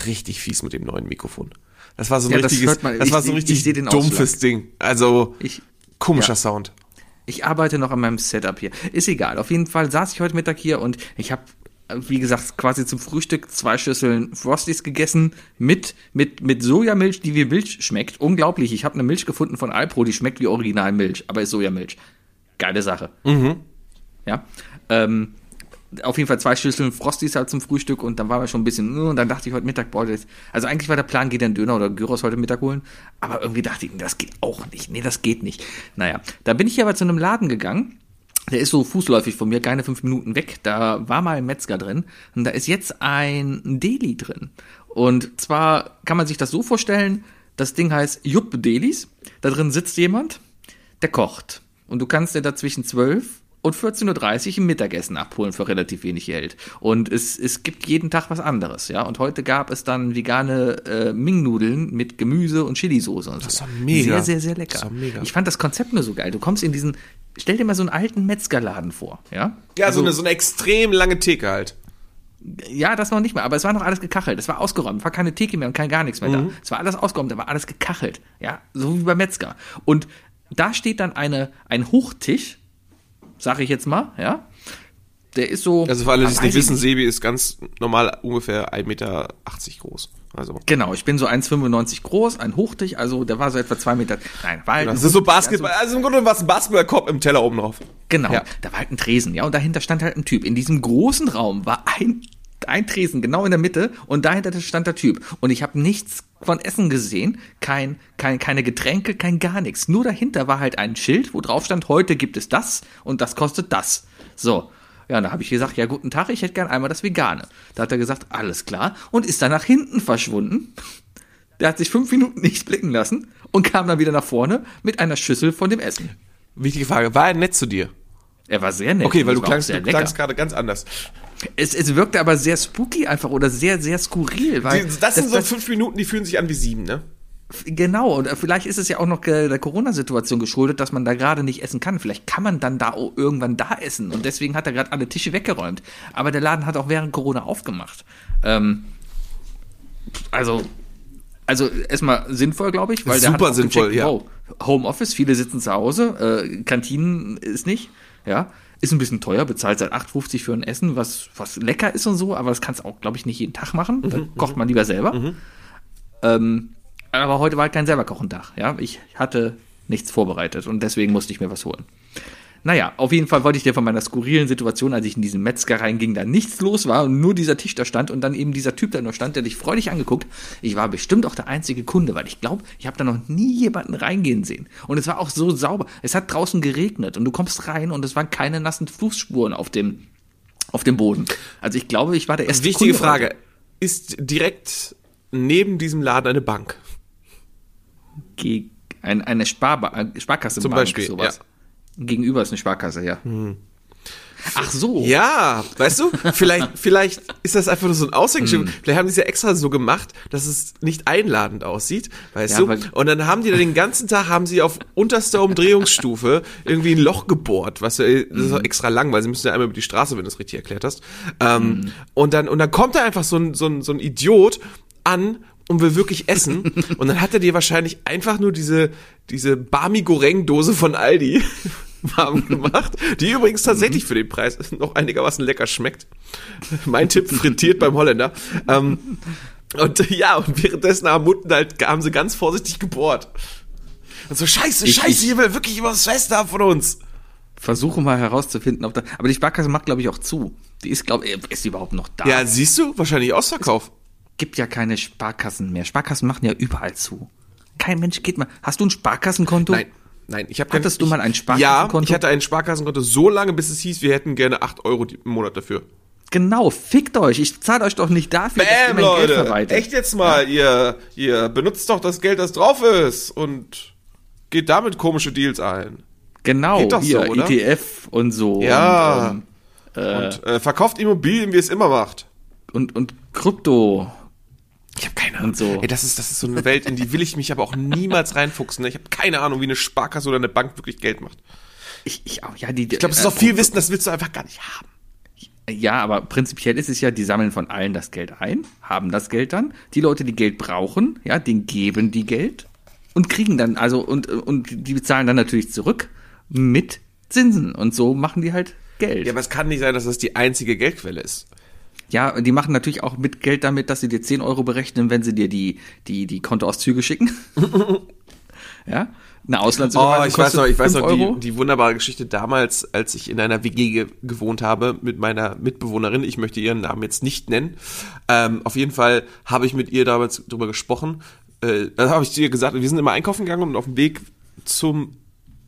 richtig fies mit dem neuen Mikrofon. Das war so ein Ja, das richtiges, hört man. das Ich war so ein richtig dumpfes Ding. Also Ich- komischer ja. Sound. Ich arbeite noch an meinem Setup hier. Ist egal. Auf jeden Fall saß ich heute Mittag hier und ich habe, wie gesagt, quasi zum Frühstück zwei Schüsseln Frosties gegessen mit mit mit Sojamilch, die wie Milch schmeckt. Unglaublich. Ich habe eine Milch gefunden von Alpro, die schmeckt wie Originalmilch, aber ist Sojamilch. Geile Sache. Ja. Ähm, auf jeden Fall zwei Schüsseln Frosties halt zum Frühstück und dann war mir schon ein bisschen, äh, und dann dachte ich heute Mittag, boah, das, also eigentlich war der Plan, geht ein Döner oder Gyros heute Mittag holen, aber irgendwie dachte ich, das geht auch nicht, nee, das geht nicht. Naja, da bin ich aber zu einem Laden gegangen, der ist so fußläufig von mir, keine fünf Minuten weg, da war mal ein Metzger drin und da ist jetzt ein Deli drin. Und zwar kann man sich das so vorstellen, das Ding heißt Jupp Delis, da drin sitzt jemand, der kocht. Und du kannst dir da zwischen 12 und 14.30 Uhr ein Mittagessen abholen für relativ wenig Geld. Und es, es gibt jeden Tag was anderes, ja. Und heute gab es dann vegane äh, Ming-Nudeln mit Gemüse und Chili-Soße und so. ist doch mega. Sehr, sehr, sehr lecker. Das doch mega. Ich fand das Konzept nur so geil. Du kommst in diesen, stell dir mal so einen alten Metzgerladen vor, ja. Ja, so, eine, so eine extrem lange Theke halt. Ja, das noch nicht mehr, aber es war noch alles gekachelt. Es war ausgeräumt, war keine Theke mehr und kein gar nichts mehr da. Es war alles ausgeräumt, da war alles gekachelt. Ja, so wie beim Metzger. Und da steht dann eine, ein Hochtisch, sag ich jetzt mal, ja. Der ist so. Also für alle, die es nicht ich wissen, Sebi ist ganz normal ungefähr 1,80 Meter groß. Also Genau, ich bin so 1,95 groß, ein Hochtisch, also der war so etwa zwei Meter. Nein, war halt das ein ist so Basketball, also im Grunde war es ein Basketballkorb im Teller oben drauf. Genau, Ja. da war halt ein Tresen, ja, und dahinter stand halt ein Typ. In diesem großen Raum war ein, ein Tresen, genau in der Mitte, und dahinter stand der Typ. Und ich habe nichts von Essen gesehen, kein, kein, keine Getränke, kein gar nichts. Nur dahinter war halt ein Schild, wo drauf stand, heute gibt es das und das kostet das. So. Ja, da habe ich gesagt, ja, guten Tag, ich hätte gern einmal das Vegane. Da hat er gesagt, alles klar, und ist dann nach hinten verschwunden. Der hat sich fünf Minuten nicht blicken lassen und kam dann wieder nach vorne mit einer Schüssel von dem Essen. Wichtige Frage, war er nett zu dir? Er war sehr nett. Okay, weil du klangst, du klangst gerade ganz anders. Es, es wirkte aber sehr spooky einfach oder sehr, sehr skurril. Weil Die- Das sind so fünf Minuten, die fühlen sich an wie sieben, ne? Genau, und vielleicht ist es ja auch noch äh, der Corona-Situation geschuldet, dass man da gerade nicht essen kann. Vielleicht kann man dann da auch irgendwann da essen und deswegen hat er gerade alle Tische weggeräumt. Aber der Laden hat auch während Corona aufgemacht. Ähm, also, also erstmal sinnvoll, glaube ich, weil der Super sinnvoll, gecheckt, ja. wow, Homeoffice, viele sitzen zu Hause, äh, Kantinen ist nicht, ja. Ist ein bisschen teuer, bezahlt seit 8,50 für ein Essen, was, was lecker ist und so, aber das kannst du auch, glaube ich, nicht jeden Tag machen. Da kocht man lieber selber. Ähm, aber heute war halt kein selber Kochentag. Ja, ich hatte nichts vorbereitet und deswegen musste ich mir was holen. Naja, auf jeden Fall wollte ich dir von meiner skurrilen Situation, als ich in diesen Metzger reinging, da nichts los war und nur dieser Tisch da stand und dann eben dieser Typ da nur stand, der dich freudig angeguckt. Ich war bestimmt auch der einzige Kunde, weil ich glaube, ich habe da noch nie jemanden reingehen sehen. Und es war auch so sauber. Es hat draußen geregnet und du kommst rein und es waren keine nassen Fußspuren auf dem, auf dem Boden. Also ich glaube, ich war der erste Wichtige Kunde Frage, heute. ist direkt neben diesem Laden eine Bank? Ge ein, eine Sparba äh, Sparkasse Zum Beispiel, sowas. Gegenüber ist eine Sparkasse, ja. Ach so. Ja, weißt du, vielleicht, vielleicht ist das einfach nur so ein Aushängeschild. Hm. Vielleicht haben die es ja extra so gemacht, dass es nicht einladend aussieht, weißt Ja, du? Und dann haben die da den ganzen Tag, haben sie auf unterster Umdrehungsstufe irgendwie ein Loch gebohrt, was ja, das ist auch extra lang, weil sie müssen ja einmal über die Straße, wenn du es richtig erklärt hast. Ähm, Und dann, und dann kommt da einfach so ein, so ein, so ein Idiot an und will wirklich essen. und dann hat er dir wahrscheinlich einfach nur diese, diese Barmi Goreng Dose von Aldi warm gemacht, die übrigens tatsächlich für den Preis noch einigermaßen lecker schmeckt. Mein Tipp, frittiert beim Holländer. Ähm, und ja, und währenddessen haben Mutten halt, haben sie ganz vorsichtig gebohrt. Und so, scheiße, Ich- scheiße, hier will wirklich was Fest haben von uns. Versuche mal herauszufinden, ob da. Aber die Sparkasse macht, glaube ich, auch zu. Die ist, glaube ich, ist die überhaupt noch da? Ja, siehst du, wahrscheinlich Ausverkauf. Gibt ja keine Sparkassen mehr. Sparkassen machen ja überall zu. Kein Mensch geht mal. Hast du ein Sparkassenkonto? Nein, nein, ich habe Hattest du mal ein Ja, Sparkassenkonto? ich hatte ein Sparkassenkonto so lange, bis es hieß, wir hätten gerne 8 Euro im Monat dafür. Genau, fickt euch. Ich zahle euch doch nicht dafür, dass ihr mein Geld Leute, verwaltet. echt jetzt mal, ihr, ihr benutzt doch das Geld, das drauf ist und geht damit komische Deals ein. Genau, Geht doch hier, so, oder? ETF und so. Ja. Und, ähm, Und äh, verkauft Immobilien, wie es immer macht. und, und Krypto. Ich habe keine Ahnung. So. Ey, das ist, das ist so eine Welt, in die will ich mich aber auch niemals reinfuchsen. ne? Ich habe keine Ahnung, wie eine Sparkasse oder eine Bank wirklich Geld macht. Ich, ich auch, ja, die, Ich glaube, es ist auch viel Wissen, das willst du einfach gar nicht haben. Ja, aber prinzipiell ist es ja, die sammeln von allen das Geld ein, haben das Geld dann. Die Leute, die Geld brauchen, ja, denen geben die Geld und kriegen dann, also, und, und die bezahlen dann natürlich zurück mit Zinsen. Und so machen die halt Geld. Ja, aber es kann nicht sein, dass das die einzige Geldquelle ist. Ja, und die machen natürlich auch mit Geld damit, dass sie dir 10 Euro berechnen, wenn sie dir die, die, die Kontoauszüge schicken. ja. Eine Oh, Auslandsüberweisung ich weiß noch, ich weiß noch die, die wunderbare Geschichte damals, als ich in einer WG ge gewohnt habe mit meiner Mitbewohnerin. Ich möchte ihren Namen jetzt nicht nennen. Ähm, auf jeden Fall habe ich mit ihr damals drüber gesprochen. Äh, da habe ich zu ihr gesagt, wir sind immer einkaufen gegangen und auf dem Weg zum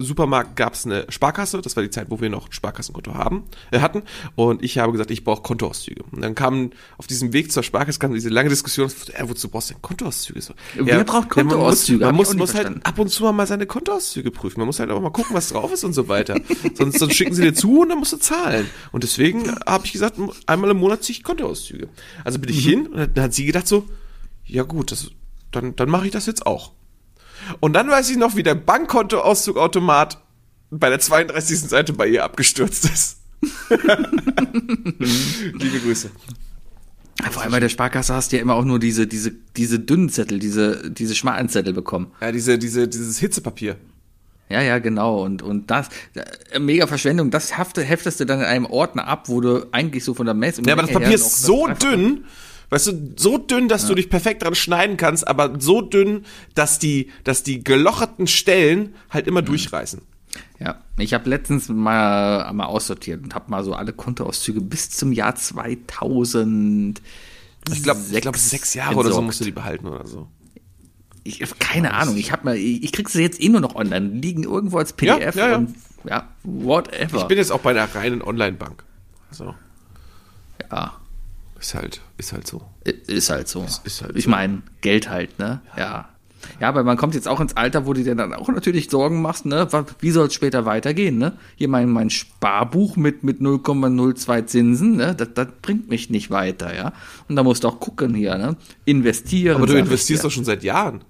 Supermarkt gab es eine Sparkasse. Das war die Zeit, wo wir noch ein Sparkassenkonto haben, äh, hatten. Und ich habe gesagt, ich brauche Kontoauszüge. Und dann kam auf diesem Weg zur Sparkasse kam diese lange Diskussion, äh, wozu brauchst du denn Kontoauszüge? So, Wer braucht man muss- Kontoauszüge? Man muss, auch nie muss halt ab und zu mal seine Kontoauszüge prüfen. Man muss halt auch mal gucken, was drauf ist und so weiter. sonst, sonst schicken sie dir zu und dann musst du zahlen. Und deswegen habe ich gesagt, einmal im Monat ziehe ich Kontoauszüge. Also bin ich hin und dann hat sie gedacht so, ja gut, das, dann, dann mache ich das jetzt auch. Und dann weiß ich noch, wie der Bankkontoauszugautomat bei der 32. Seite bei ihr abgestürzt ist. Liebe Grüße. Vor allem bei der Sparkasse hast du ja immer auch nur diese, diese, diese dünnen Zettel, diese, diese schmalen Zettel bekommen. Ja, diese, diese, dieses Hitzepapier. Ja, ja, genau. Und, und das, äh, mega Verschwendung, das hefte, heftest du dann in einem Ordner ab, wo du eigentlich so von der Messe. Ja, aber das Papier ist so dünn, weißt du, so dünn, dass du dich perfekt dran schneiden kannst, aber so dünn, dass die, dass die gelocherten Stellen halt immer durchreißen. Ja, ich habe letztens mal, mal aussortiert und habe mal so alle Kontoauszüge bis zum Jahr 2000. Ich glaube, ich glaube, sechs Jahre oder so musst du die behalten oder so. Ich, keine Ahnung, ich habe mal, ich, ich krieg sie jetzt eh nur noch online, liegen irgendwo als PDF Ja, ja, ja. und ja, whatever. Ich bin jetzt auch bei einer reinen Online-Bank. Also, ja, ist halt, ist halt so. ist halt so. ist halt ich so. meine, Geld halt, ne? Ja. Ja, aber man kommt jetzt auch ins Alter, wo du dir dann auch natürlich Sorgen machst, ne? Wie soll es später weitergehen, ne? Hier mein, mein Sparbuch mit, mit 0,02 Zinsen, ne? Das, das bringt mich nicht weiter, ja? Und da musst du auch gucken hier, ne? Investieren. Aber du investierst doch schon seit Jahren.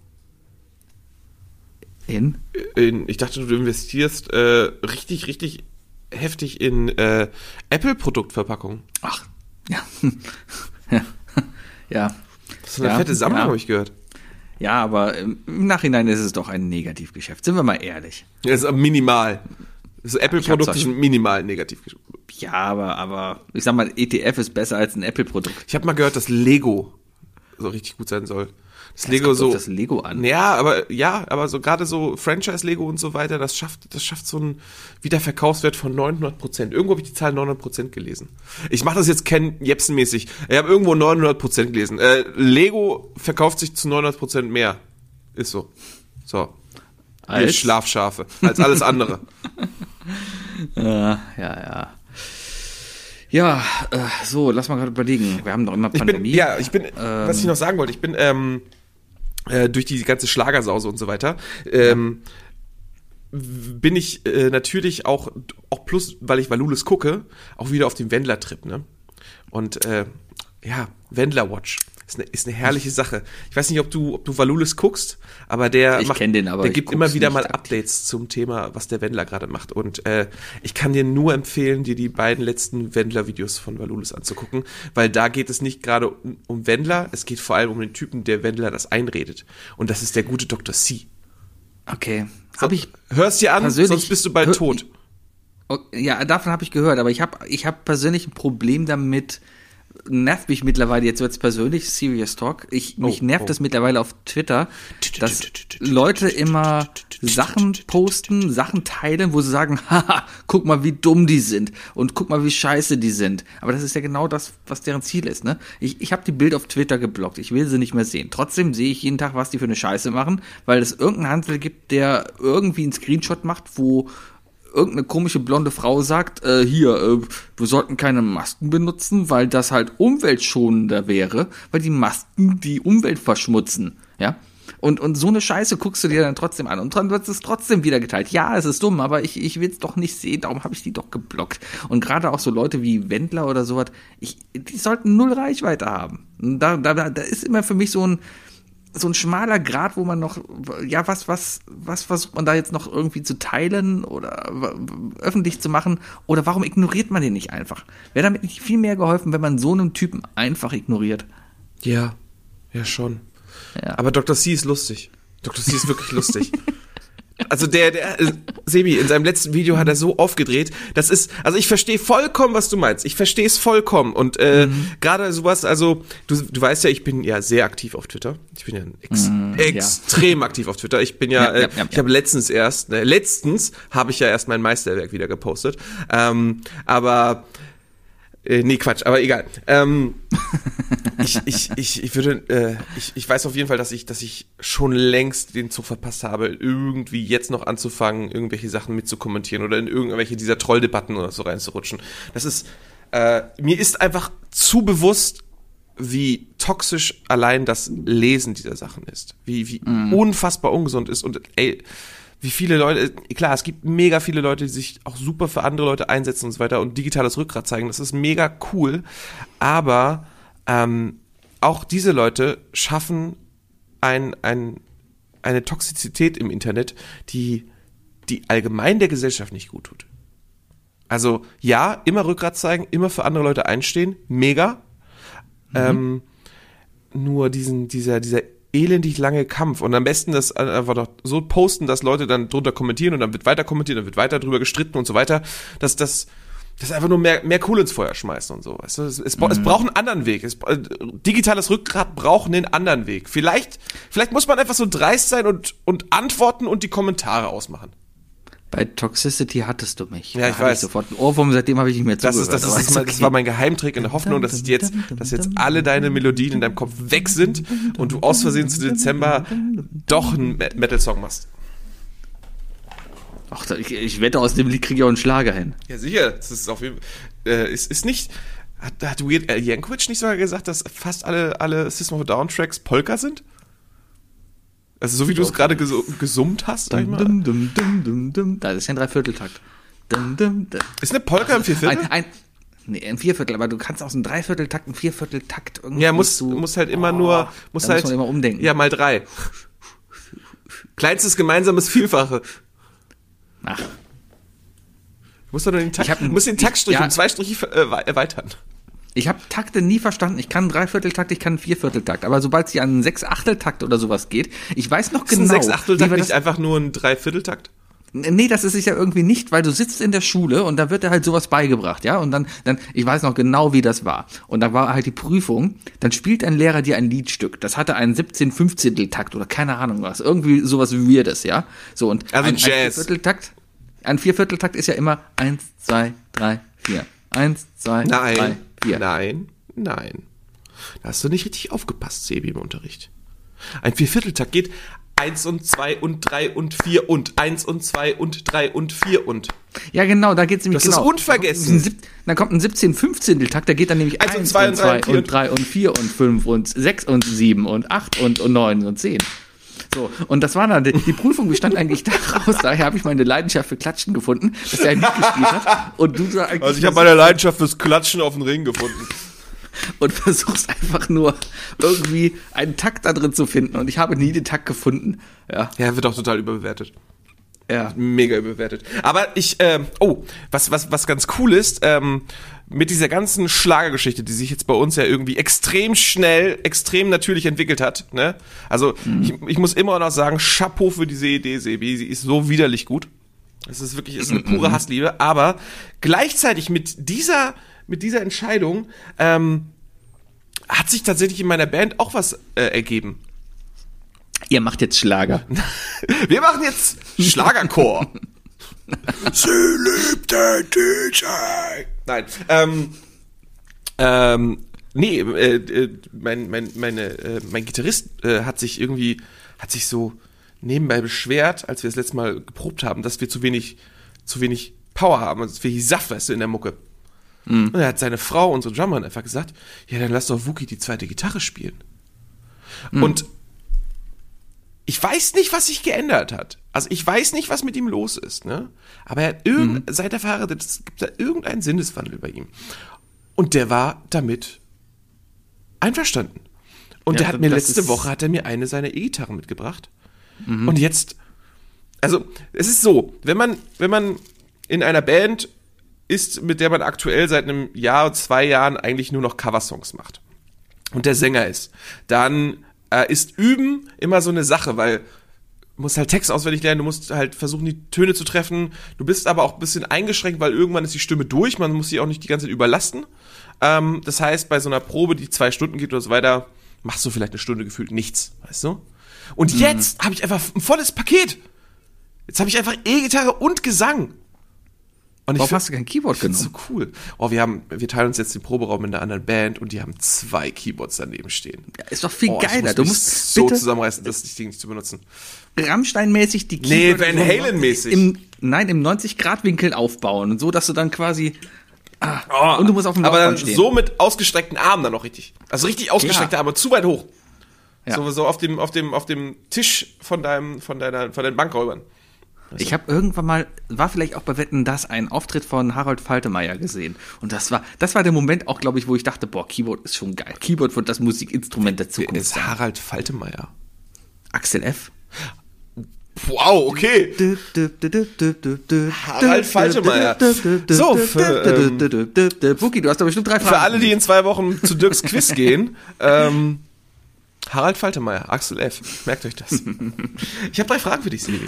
in. In, ich dachte, du investierst äh, richtig, richtig heftig in äh, Apple-Produktverpackungen. Ach, ja. ja. Das ist eine Ja, fette Sammlung, ja. habe ich gehört. Ja, aber im Nachhinein ist es doch ein Negativgeschäft. Sind wir mal ehrlich. Das ist minimal. Das Apple-Produkte hab's sind minimal negativ. Ja, aber, aber ich sag mal, ETF ist besser als ein Apple-Produkt. Ich habe mal gehört, dass Lego so richtig gut sein soll. Das Lego so. das Lego an. Ja, aber ja, aber so gerade so Franchise-Lego und so weiter, das schafft, das schafft so einen Wiederverkaufswert von 900 Prozent. Irgendwo habe ich die Zahl 900 Prozent gelesen. Ich mache das jetzt Ken Jepsen-mäßig. Ich habe irgendwo 900 Prozent gelesen. Äh, Lego verkauft sich zu 900 Prozent mehr. Ist so. So. Ihr Als? Schlafschafe. Als alles andere. Ja, ja, ja. Ja, äh, so, lass mal gerade überlegen. Wir haben doch immer Ich bin, Pandemie. ja, ich bin, was ich noch sagen wollte, ich bin ähm, äh, durch die ganze Schlagersause und so weiter, ähm, w- bin ich äh, natürlich auch, auch plus, weil ich Valulis gucke, auch wieder auf dem Wendler-Trip, ne? Und äh, ja, Wendler-Watch. Ist eine, ist eine herrliche Sache. Ich weiß nicht, ob du, ob du Valulis guckst, aber der Ich macht, den, aber der gibt immer wieder mal aktiv. Updates zum Thema, was der Wendler gerade macht. Und äh, ich kann dir nur empfehlen, dir die beiden letzten Wendler-Videos von Valulis anzugucken, weil da geht es nicht gerade um, um Wendler, es geht vor allem um den Typen, der Wendler das einredet. Und das ist der gute Dr. C. Okay. Habe ich Hörst dir an, sonst bist du bald hör- tot. Oh, Ja, davon habe ich gehört, aber ich habe ich hab persönlich ein Problem damit. Nervt mich mittlerweile, jetzt wird's persönlich, Serious Talk. Ich, mich Oh, nervt oh. das mittlerweile auf Twitter, dass Leute immer Sachen posten, Sachen teilen, wo sie sagen, haha, guck mal, wie dumm die sind und guck mal, wie scheiße die sind. Aber das ist ja genau das, was deren Ziel ist. Ne? Ich, ich habe die Bild auf Twitter geblockt, ich will sie nicht mehr sehen. Trotzdem sehe ich jeden Tag, was die für eine Scheiße machen, weil es irgendeinen Handel gibt, der irgendwie einen Screenshot macht, wo irgendeine komische blonde Frau sagt, äh, hier, äh, wir sollten keine Masken benutzen, weil das halt umweltschonender wäre, weil die Masken die Umwelt verschmutzen, ja. Und, und so eine Scheiße guckst du dir dann trotzdem an. Und dann wird es trotzdem wieder geteilt. Ja, es ist dumm, aber ich, ich will es doch nicht sehen, darum habe ich die doch geblockt. Und gerade auch so Leute wie Wendler oder sowas, ich, die sollten null Reichweite haben. Und Da, da, da ist immer für mich so ein, so ein schmaler Grad, wo man noch, ja, was, was, was versucht man da jetzt noch irgendwie zu teilen oder öffentlich zu machen? Oder warum ignoriert man den nicht einfach? Wäre damit nicht viel mehr geholfen, wenn man so einen Typen einfach ignoriert? Ja, ja schon. Ja. Aber Dr. C ist lustig. Dr. C ist wirklich lustig. Also der, der, äh, Sebi, in seinem letzten Video hat er so aufgedreht. Das ist, also ich verstehe vollkommen, was du meinst. Ich verstehe es vollkommen. Und äh, gerade sowas, also du, du weißt ja, ich bin ja sehr aktiv auf Twitter. Ich bin ja ex extrem aktiv auf Twitter. Ich bin ja, Ja, ja, äh, ja, ich ja. habe letztens erst, ne, letztens habe ich ja erst mein Meisterwerk wieder gepostet. Ähm, aber äh, nee, Quatsch, aber egal. Ähm, ich, ich, ich, ich würde, äh, ich, ich weiß auf jeden Fall, dass ich, dass ich schon längst den Zug verpasst habe, irgendwie jetzt noch anzufangen, irgendwelche Sachen mitzukommentieren oder in irgendwelche dieser Trolldebatten oder so reinzurutschen. Das ist, äh, mir ist einfach zu bewusst, wie toxisch allein das Lesen dieser Sachen ist. Wie, wie unfassbar ungesund ist und ey, wie viele Leute, klar, es gibt mega viele Leute, die sich auch super für andere Leute einsetzen und so weiter und digitales Rückgrat zeigen. Das ist mega cool. Aber ähm, auch diese Leute schaffen ein, ein, eine Toxizität im Internet, die, die allgemein der Gesellschaft nicht gut tut. Also ja, immer Rückgrat zeigen, immer für andere Leute einstehen, mega. Ähm, nur diesen, dieser, dieser elendig lange Kampf und am besten das einfach doch so posten, dass Leute dann drunter kommentieren und dann wird weiter kommentiert, dann wird weiter drüber gestritten und so weiter, dass das das einfach nur mehr, mehr Kohle ins Feuer schmeißen und so. Weißt du? es, es, bra- es braucht einen anderen Weg. Es, äh, digitales Rückgrat braucht einen anderen Weg. Vielleicht, vielleicht muss man einfach so dreist sein und, und antworten und die Kommentare ausmachen. Bei Toxicity hattest du mich. Ja, ich Da weiß. sofort einen Ohrwurm, seitdem habe ich nicht mehr Das, zugehört. ist, das, ist, das, okay. das war mein Geheimtrick in der Hoffnung, dass jetzt, dass jetzt alle deine Melodien in deinem Kopf weg sind und du aus Versehen zu Dezember doch einen Me- Metal-Song machst. Ach, ich, ich wette, aus dem Lied kriege ich auch einen Schlager hin. Ja, sicher. Das ist auf jeden Fall. Äh, ist, ist nicht. Hat, hat Weird Al Yankovic nicht sogar gesagt, dass fast alle, alle System of a Down Tracks Polka sind? Also so wie du es gerade gesu gesummt hast, sag ich mal. Dum, dum, dum, dum, dum. Da ist ja ein Dreivierteltakt. Dum, dum, dum. Ist eine Polka im Vierviertel? Ein, ein, nee, ein Vierviertel, aber du kannst aus einem Dreivierteltakt einen Viervierteltakt irgendwie. Ja, muss, zu- muss halt immer Oh, nur, muss da halt, muss man immer umdenken. Ja, mal drei. Kleinstes gemeinsames Vielfache. Ach, Du musst doch nur den Takt, Ich hab- musst den Taktstrich ja. um zwei Striche äh, wei- erweitern. ich habe Takte nie verstanden. Ich kann Dreivierteltakt, ich kann Viervierteltakt. Aber sobald es hier an einen Sechsachteltakt oder sowas geht, ich weiß noch Ist genau. ein Sechsachteltakt nicht einfach nur ein Dreivierteltakt? Nee, das ist es ja irgendwie nicht, weil du sitzt in der Schule und da wird dir halt sowas beigebracht, ja? Und dann, dann, ich weiß noch genau, wie das war. Und da war halt die Prüfung, dann spielt ein Lehrer dir ein Liedstück. Das hatte einen 17 15 Takt oder keine Ahnung was. Irgendwie sowas Weirdes, ja? So, und Also ein, Jazz. ein Viervierteltakt, ein Viervierteltakt ist ja immer eins, zwei, drei, vier. Eins, zwei, drei, Nein, vier. nein, nein. Da hast du nicht richtig aufgepasst, Sebi, im Unterricht. Ein Viervierteltakt geht eins und zwei und drei und vier und eins und zwei und drei und vier und. Ja, genau, da geht's nämlich Das ist genau. unvergessen. Ein Sieb- Dann kommt ein 17 15 Takt, da geht dann nämlich Eins 1 und zwei und und drei 2 und und 3 und 4 und 5 und 6 und 7 und 8 und, und 9 und 10. So, und das war dann, die, die Prüfung bestand eigentlich daraus, daher habe ich meine Leidenschaft für Klatschen gefunden, dass er ein Lied gespielt hat und du eigentlich Also ich habe meine Leidenschaft fürs Klatschen auf den Ring gefunden. Und versuchst einfach nur irgendwie einen Takt da drin zu finden und ich habe nie den Takt gefunden. Ja, Ja, wird auch total überbewertet. ja. Mega überbewertet. Aber ich, ähm, oh, was, was, was ganz cool ist, ähm, mit dieser ganzen Schlagergeschichte, die sich jetzt bei uns ja irgendwie extrem schnell, extrem natürlich entwickelt hat, ne? Also, ich, ich muss immer noch sagen, Chapeau für diese Idee, Sebi, sie ist so widerlich gut. Es ist wirklich, es ist eine pure Hassliebe, aber gleichzeitig mit dieser, mit dieser Entscheidung, ähm, hat sich tatsächlich in meiner Band auch was äh, ergeben. Ihr macht jetzt Schlager. Wir machen jetzt Schlagerchor. Sie liebt den DJ. Nein, ähm, ähm, nee, äh, äh, mein, mein, meine, äh, mein Gitarrist äh, hat sich irgendwie, hat sich so nebenbei beschwert, als wir das letzte Mal geprobt haben, dass wir zu wenig, zu wenig Power haben, also zu wenig Saft, weißt du, in der Mucke. Und er hat seine Frau, unsere Drummerin, einfach gesagt, ja, dann lass doch Wookie die zweite Gitarre spielen. Und ich weiß nicht, was sich geändert hat. Also ich weiß nicht, was mit ihm los ist, ne? Aber er hat irgend, seit er verheiratet ist, gibt da irgendeinen Sinneswandel bei ihm. Und der war damit einverstanden. Und Ja, der hat mir das letzte Woche hat er mir eine seiner E-Gitarren mitgebracht. Und jetzt, also es ist so, wenn man, wenn man in einer Band ist, mit der man aktuell seit einem Jahr, zwei Jahren eigentlich nur noch Coversongs macht und der Sänger ist, dann äh, ist Üben immer so eine Sache, weil du musst halt Text auswendig lernen, du musst halt versuchen, die Töne zu treffen. Du bist aber auch ein bisschen eingeschränkt, weil irgendwann ist die Stimme durch, man muss sie auch nicht die ganze Zeit überlasten. Ähm, das heißt, bei so einer Probe, die zwei Stunden geht oder so weiter, machst du vielleicht eine Stunde gefühlt nichts, weißt du? Und jetzt habe ich einfach ein volles Paket. Jetzt habe ich einfach E-Gitarre und Gesang. Und Warum find- hast du kein Keyboard ich genommen? so cool. Oh, wir haben, wir teilen uns jetzt den Proberaum in einer anderen Band und die haben zwei Keyboards daneben stehen. Ja, ist doch viel Oh, ich geiler. muss Du musst so bitte zusammenreißen, das Ding nicht zu benutzen. Rammstein-mäßig die Nee, Keyboarder Van Halen-mäßig. Im, nein, im 90-Grad-Winkel aufbauen. So, dass du dann quasi. Ah, und du musst auf dem Oh, Aber dann Laufband stehen. so mit ausgestreckten Armen dann noch richtig. Also richtig ausgestreckte Arme, zu weit hoch. Ja. So, so auf dem, auf dem, auf dem Tisch von deinem, von deiner, von deinen Bankräubern. Ich habe irgendwann mal, war vielleicht auch bei Wetten das, einen Auftritt von Harold Faltermeier gesehen. Und das war, das war der Moment auch, glaube ich, wo ich dachte, boah, Keyboard ist schon geil. Keyboard wird das Musikinstrument der Wer Zukunft ist sein. Harald Faltemeyer? Axel F. Wow, okay. Harald Faltermeier. So, für, ähm, Buki, du hast doch bestimmt drei Fragen. Für alle, die in zwei Wochen zu Dirks Quiz gehen, ähm, Harald Faltermeier, Axel F. Merkt euch das. Ich habe drei Fragen für dich, Silvi.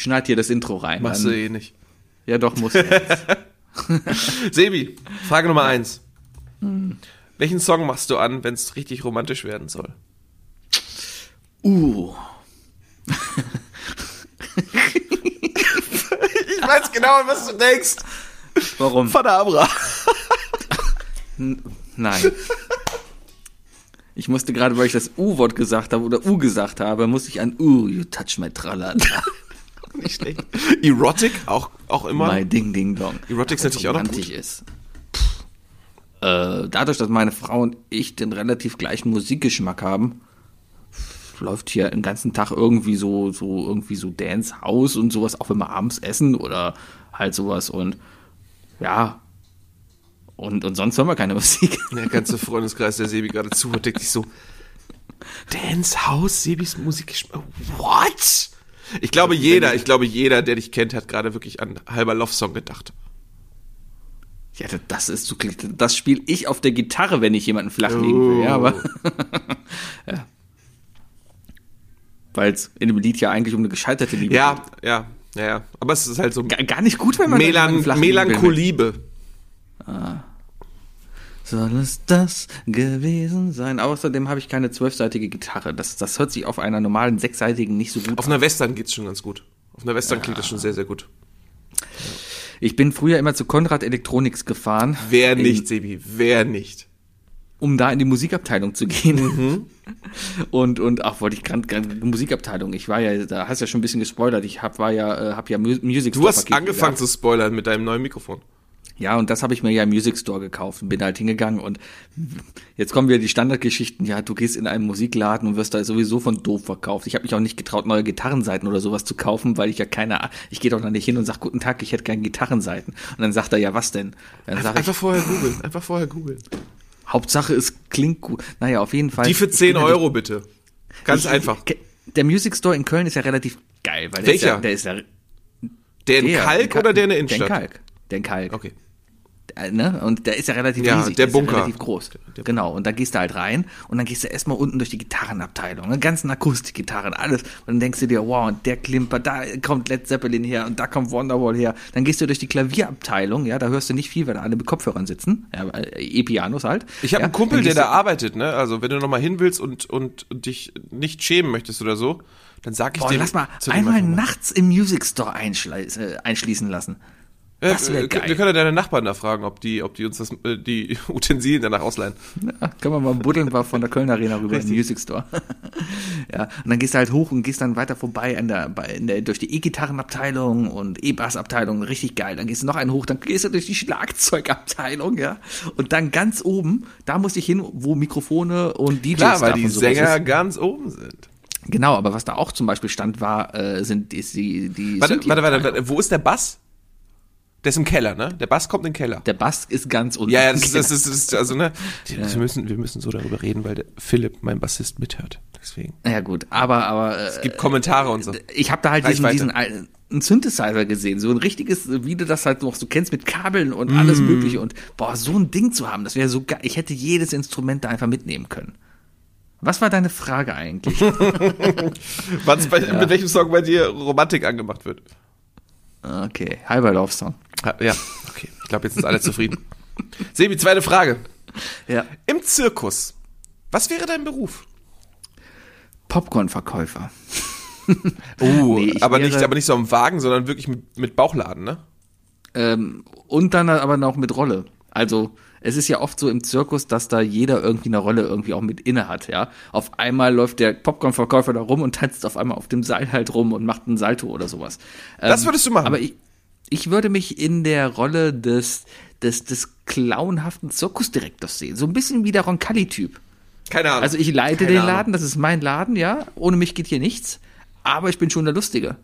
Ich schneide hier das Intro rein. Machst du eh nicht. Ja, doch, muss. Sebi, Frage Nummer eins. Welchen Song machst du an, wenn es richtig romantisch werden soll? Uh. Ich weiß genau, was du denkst. Warum? Padabra. Nein. Ich musste gerade, weil ich das U-Wort gesagt habe oder U gesagt habe, musste ich an Uh, you touch my tralala. Nicht schlecht. Erotic, auch, auch immer. My Ding Ding Dong. Erotic ist natürlich auch noch romantisch gut. ist. Äh, dadurch, dass meine Frau und ich den relativ gleichen Musikgeschmack haben, läuft hier den ganzen Tag irgendwie so, so, irgendwie so Dance House und sowas, auch wenn wir abends essen oder halt sowas und ja. Und, und sonst hören wir keine Musik. Der ganze Freundeskreis, der Sebi gerade zuhört, denkt sich so, Dance House, Sebis Musik. What? Ich glaube, jeder, ich glaube, jeder, der dich kennt, hat gerade wirklich an halber Love Song gedacht. Ja, das ist so, das spiele ich auf der Gitarre, wenn ich jemanden flachlegen will, ja, aber. ja. Weil es in dem Lied ja eigentlich um eine gescheiterte Liebe Ja, ja, ja, ja. Aber es ist halt so geht. Gar, gar nicht gut, wenn man Melan will. Melancholiebe. Soll es das gewesen sein? Außerdem habe ich keine zwölfseitige Gitarre. Das, das hört sich auf einer normalen sechsseitigen nicht so gut Auf einer Western geht's schon ganz gut. Auf einer Western klingt das schon sehr, sehr gut. Ich bin früher immer zu Konrad Electronics gefahren. Wer in- nicht, Sebi, wer nicht? um da in die Musikabteilung zu gehen. Mhm. Und, und ach, wollte ich gerade Musikabteilung. Ich war ja, da hast ja schon ein bisschen gespoilert. Ich hab, war ja, äh, hab ja Mu- Music Du hast angefangen gehabt. zu spoilern mit deinem neuen Mikrofon. Ja, und das habe ich mir ja im Music Store gekauft und bin halt hingegangen und jetzt kommen wieder die Standardgeschichten. Ja, du gehst in einen Musikladen und wirst da sowieso von doof verkauft. Ich habe mich auch nicht getraut, neue Gitarrenseiten oder sowas zu kaufen, weil ich ja keine, ich gehe doch da nicht hin und sag guten Tag, ich hätte gerne Gitarrenseiten. Und dann sagt er, ja, was denn? Dann sag ich, Einfach vorher googeln, einfach vorher googeln. Hauptsache es klingt gut. Naja, auf jeden Fall. Die für ich 10 bin ja Euro bitte. Ganz Ich- einfach. Der Music Store in Köln ist ja relativ geil, weil der ist Welcher? ja, der ist ja Der in der, Kalk Ka- oder der in der Der Innenstadt? in Kalk. Der in Kalk. Okay. Äh, Ne? Und der ist ja relativ Ja, riesig, der ist ja Bunker. relativ groß. genau, und da gehst du halt rein und dann gehst du erstmal unten durch die Gitarrenabteilung, ne? ganzen Akustikgitarren, alles. Und dann denkst du dir, wow, und der Klimper, da kommt Led Zeppelin her und da kommt Wonderwall her. Dann gehst du durch die Klavierabteilung, ja, da hörst du nicht viel, weil da alle mit Kopfhörern sitzen, ja, äh, E-Pianos halt. Ich habe ja, einen Kumpel, der da arbeitet, ne? Also wenn du noch mal hin willst und, und, und dich nicht schämen möchtest oder so, dann sag ich Boah, dir. lass mal einmal nachts im Music Store einschließ, äh, einschließen lassen. Das wär wir- geil. Wir können ja deine Nachbarn da fragen, ob die, ob die uns das, äh, die Utensilien danach ausleihen. Ja, können wir mal buddeln war von der Kölner Arena rüber in den Music Store. ja, und dann gehst du halt hoch und gehst dann weiter vorbei an der, bei, in der, durch die E-Gitarrenabteilung und E-Bass-Abteilung, richtig geil. Dann gehst du noch einen hoch, dann gehst du durch die Schlagzeugabteilung, ja. Und dann ganz oben, da musste ich hin, wo Mikrofone und DJs Klar, weil die Sänger ist. ganz oben sind. Genau, aber was da auch zum Beispiel stand, war, äh, sind ist die, die Warte, warte, warte, warte, wo ist der Bass? Der ist im Keller, ne? Der Bass kommt in den Keller. Der Bass ist ganz unten. Ja, ja, das ist, das das ist also, ne? Wir, müssen, wir müssen so darüber reden, weil Philipp, mein Bassist, mithört. Deswegen. ja gut, aber, aber äh, Es gibt Kommentare und so. ich habe da halt diesen, Reichweite. diesen einen Synthesizer gesehen, so ein richtiges, wie du das halt noch so kennst mit Kabeln und alles Mm. mögliche und boah, so ein Ding zu haben, das wäre so geil. Ich hätte jedes Instrument da einfach mitnehmen können. Was war deine Frage eigentlich? Bei, mit welchem Song bei dir Romantik angemacht wird? okay, halber Love Song. Ha- Ja, okay. Ich glaube, jetzt sind alle zufrieden. Sebi, zweite Frage. Ja. Im Zirkus, was wäre dein Beruf? Popcorn-Verkäufer. Oh, Nee, ich aber, wäre- nicht, aber nicht so am Wagen, sondern wirklich mit, mit Bauchladen, ne? Ähm, und dann aber noch mit Rolle. Also es ist ja oft so im Zirkus, dass da jeder irgendwie eine Rolle irgendwie auch mit inne hat, ja. Auf einmal läuft der Popcorn-Verkäufer da rum und tanzt auf einmal auf dem Seil halt rum und macht einen Salto oder sowas. Das Ähm, würdest du machen? Aber ich, ich würde mich in der Rolle des, des, des clownhaften Zirkusdirektors sehen. So ein bisschen wie der Roncalli-Typ. Keine Ahnung. Also ich leite Keine den Ahnung. Laden, das ist mein Laden, ja. Ohne mich geht hier nichts. Aber ich bin schon der Lustige.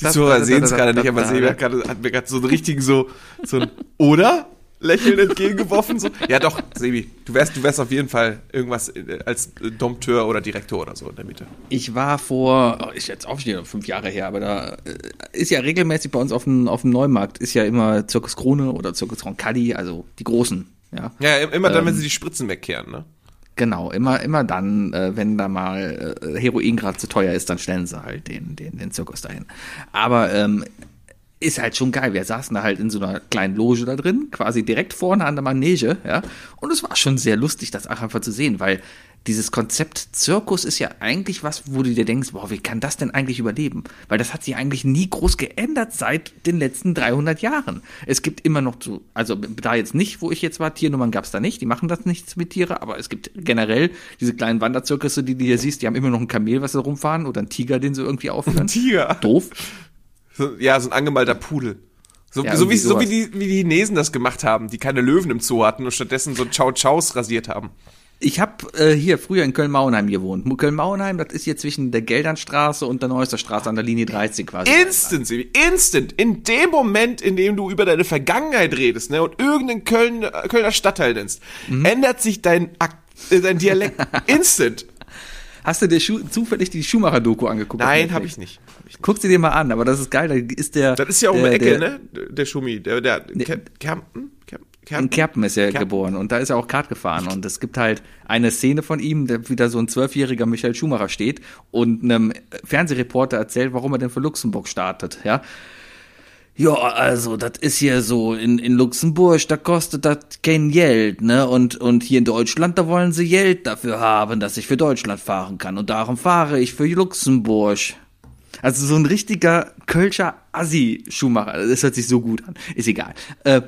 Die Zuhörer sehen es gerade nicht, aber Sebi hat, hat mir gerade so einen richtigen so, so ein Oder? Lächeln entgegengeworfen. So. Ja doch, Sebi, du wärst, du wärst auf jeden Fall irgendwas äh, als Dompteur oder Direktor oder so in der Mitte. Ich war vor, oh, ist jetzt auch schon fünf Jahre her, aber da äh, ist ja regelmäßig bei uns auf dem, auf dem Neumarkt, ist ja immer Zirkus Krone oder Zirkus Roncalli, also die großen, ja. Ja, immer dann, wenn Ähm. sie die Spritzen wegkehren, ne? Genau, immer, immer dann, äh, wenn da mal äh, Heroin gerade zu teuer ist, dann stellen sie halt den, den, den Zirkus dahin. Aber ähm, ist halt schon geil. Wir saßen da halt in so einer kleinen Loge da drin, quasi direkt vorne an der Manege, ja. Und es war schon sehr lustig, das auch einfach zu sehen, weil dieses Konzept Zirkus ist ja eigentlich was, wo du dir denkst, boah, wie kann das denn eigentlich überleben? Weil das hat sich eigentlich nie groß geändert seit den letzten 300 Jahren. Es gibt immer noch so, also da jetzt nicht, wo ich jetzt war, Tiernummern gab's da nicht, die machen das nichts mit Tiere, aber es gibt generell diese kleinen Wanderzirkusse, die du hier siehst, die haben immer noch ein Kamel, was da rumfahren oder einen Tiger, den sie irgendwie aufführen. Tiger. Doof. So, ja, so ein angemalter Pudel. So, Ja, so, wie, so wie, die, wie die Chinesen das gemacht haben, die keine Löwen im Zoo hatten und stattdessen so Chow Chows rasiert haben. Ich habe äh, hier früher in Köln-Mauenheim gewohnt. Köln-Mauenheim, das ist hier zwischen der Geldernstraße und der Neusserstraße an der Linie 13 quasi. Instant, Sebi, instant. In dem Moment, in dem du über deine Vergangenheit redest, ne, und irgendeinen Köln, Kölner Stadtteil nennst, Mhm. ändert sich dein, äh, dein Dialekt instant. Hast du dir Schu zufällig die Schumacher-Doku angeguckt? Nein, habe ich nicht. Ich. Guck sie dir mal an, aber das ist geil. Da ist der. Das ist ja auch um der, die Ecke, der, ne? Der Schumi, der, der, Ker- Kärnten? Ker- In Kärnten? Kerpen ist er Kerpen. geboren und da ist er auch Kart gefahren und es gibt halt eine Szene von ihm, der wieder so ein zwölfjähriger Michael Schumacher steht und einem Fernsehreporter erzählt, warum er denn für Luxemburg startet, ja. Ja, also, das ist ja so, in, in Luxemburg, da kostet das kein Geld, ne? Und, und hier in Deutschland, da wollen sie Geld dafür haben, dass ich für Deutschland fahren kann. Und darum fahre ich für Luxemburg. Also so ein richtiger Kölscher Assi-Schumacher. Das hört sich so gut an. Ist egal. Äh,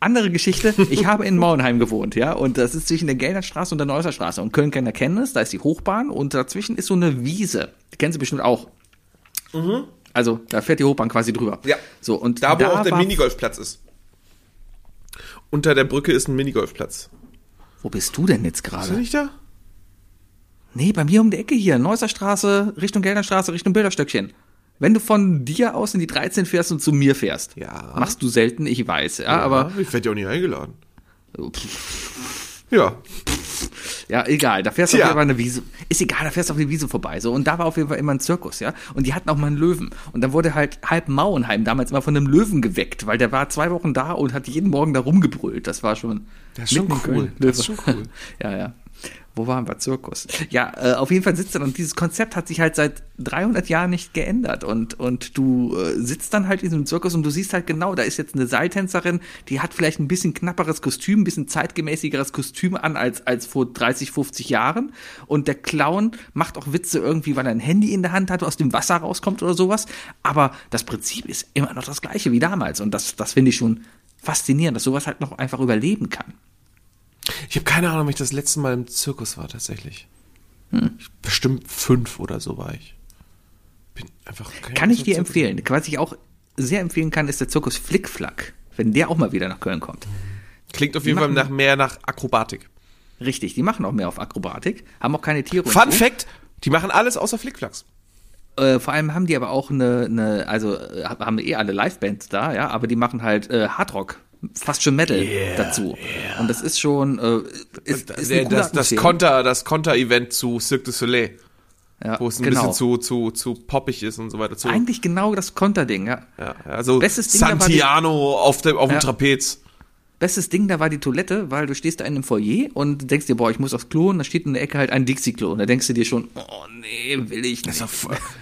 andere Geschichte. Ich habe in Mauenheim gewohnt, ja. Und das ist zwischen der Gelderstraße und der Neusser Straße. Und Köln-Kenner kennen es. Da ist die Hochbahn und dazwischen ist so eine Wiese. Die kennen Sie bestimmt auch. Also, da fährt die Hochbahn quasi drüber. Ja. So, und Da, wo auch der Minigolfplatz ist. Unter der Brücke ist ein Minigolfplatz. Wo bist du denn jetzt Bist du gerade? nicht da? Nee, bei mir um die Ecke hier. Neusser Straße, Richtung Gelderstraße, Richtung Bilderstöckchen. Wenn du von dir aus in die 13 fährst und zu mir fährst. Ja. Machst du selten, ich weiß, ja, aber Ich werde ja auch nicht eingeladen. Ja. Ja, egal, da fährst du Tja. auf jeden Fall eine Wiese. Ist egal, da fährst du auf die Wiese vorbei. So, und da war auf jeden Fall immer ein Zirkus, ja. Und die hatten auch mal einen Löwen. Und dann wurde halt halb Mauenheim damals immer von einem Löwen geweckt, weil der war zwei Wochen da und hat jeden Morgen da rumgebrüllt. Das war schon. Das ist schon cool. Das ist schon cool. ja, ja. Wo waren wir? Zirkus. Ja, äh, auf jeden Fall sitzt er und dieses Konzept hat sich halt seit 300 Jahren nicht geändert und, und du äh, sitzt dann halt in diesem Zirkus und du siehst halt genau, da ist jetzt eine Seiltänzerin, die hat vielleicht ein bisschen knapperes Kostüm, ein bisschen zeitgemäßigeres Kostüm an als, als vor 30, 50 Jahren und der Clown macht auch Witze irgendwie, weil er ein Handy in der Hand hat, aus dem Wasser rauskommt oder sowas, aber das Prinzip ist immer noch das gleiche wie damals und das, das finde ich schon faszinierend, dass sowas halt noch einfach überleben kann. Ich habe keine Ahnung, ob ich das letzte Mal im Zirkus war, tatsächlich. Hm. Bestimmt fünf oder so war ich. Bin einfach kein Kann ich dir Zirkus- empfehlen. Was ich auch sehr empfehlen kann, ist der Zirkus Flickflack. Wenn der auch mal wieder nach Köln kommt. Klingt auf jeden Die Fall machen- nach mehr nach Akrobatik. Richtig, die machen auch mehr auf Akrobatik, haben auch keine Tiere. Fun so. Fact: Die machen alles außer Flickflacks. Äh, vor allem haben die aber auch eine, eine also äh, haben eh alle Livebands da, ja, aber die machen halt äh, Hardrock, fast schon Metal dazu. Und das ist schon äh, ist, ist das, das Atmosphäre. Konter, das Konter-Event zu Cirque du Soleil, ja, wo es ein genau. bisschen zu, zu, zu poppig ist und so weiter. Zu, Eigentlich genau das Konterding, ja. ja, also Bestes Ding dabei- Santiano auf dem, auf dem Ja. Trapez. Bestes Ding da war die Toilette, weil du stehst da in einem Foyer und denkst dir, boah, ich muss aufs Klo und da steht in der Ecke halt ein Dixie-Klo. Und da denkst du dir schon, oh nee, will ich nicht.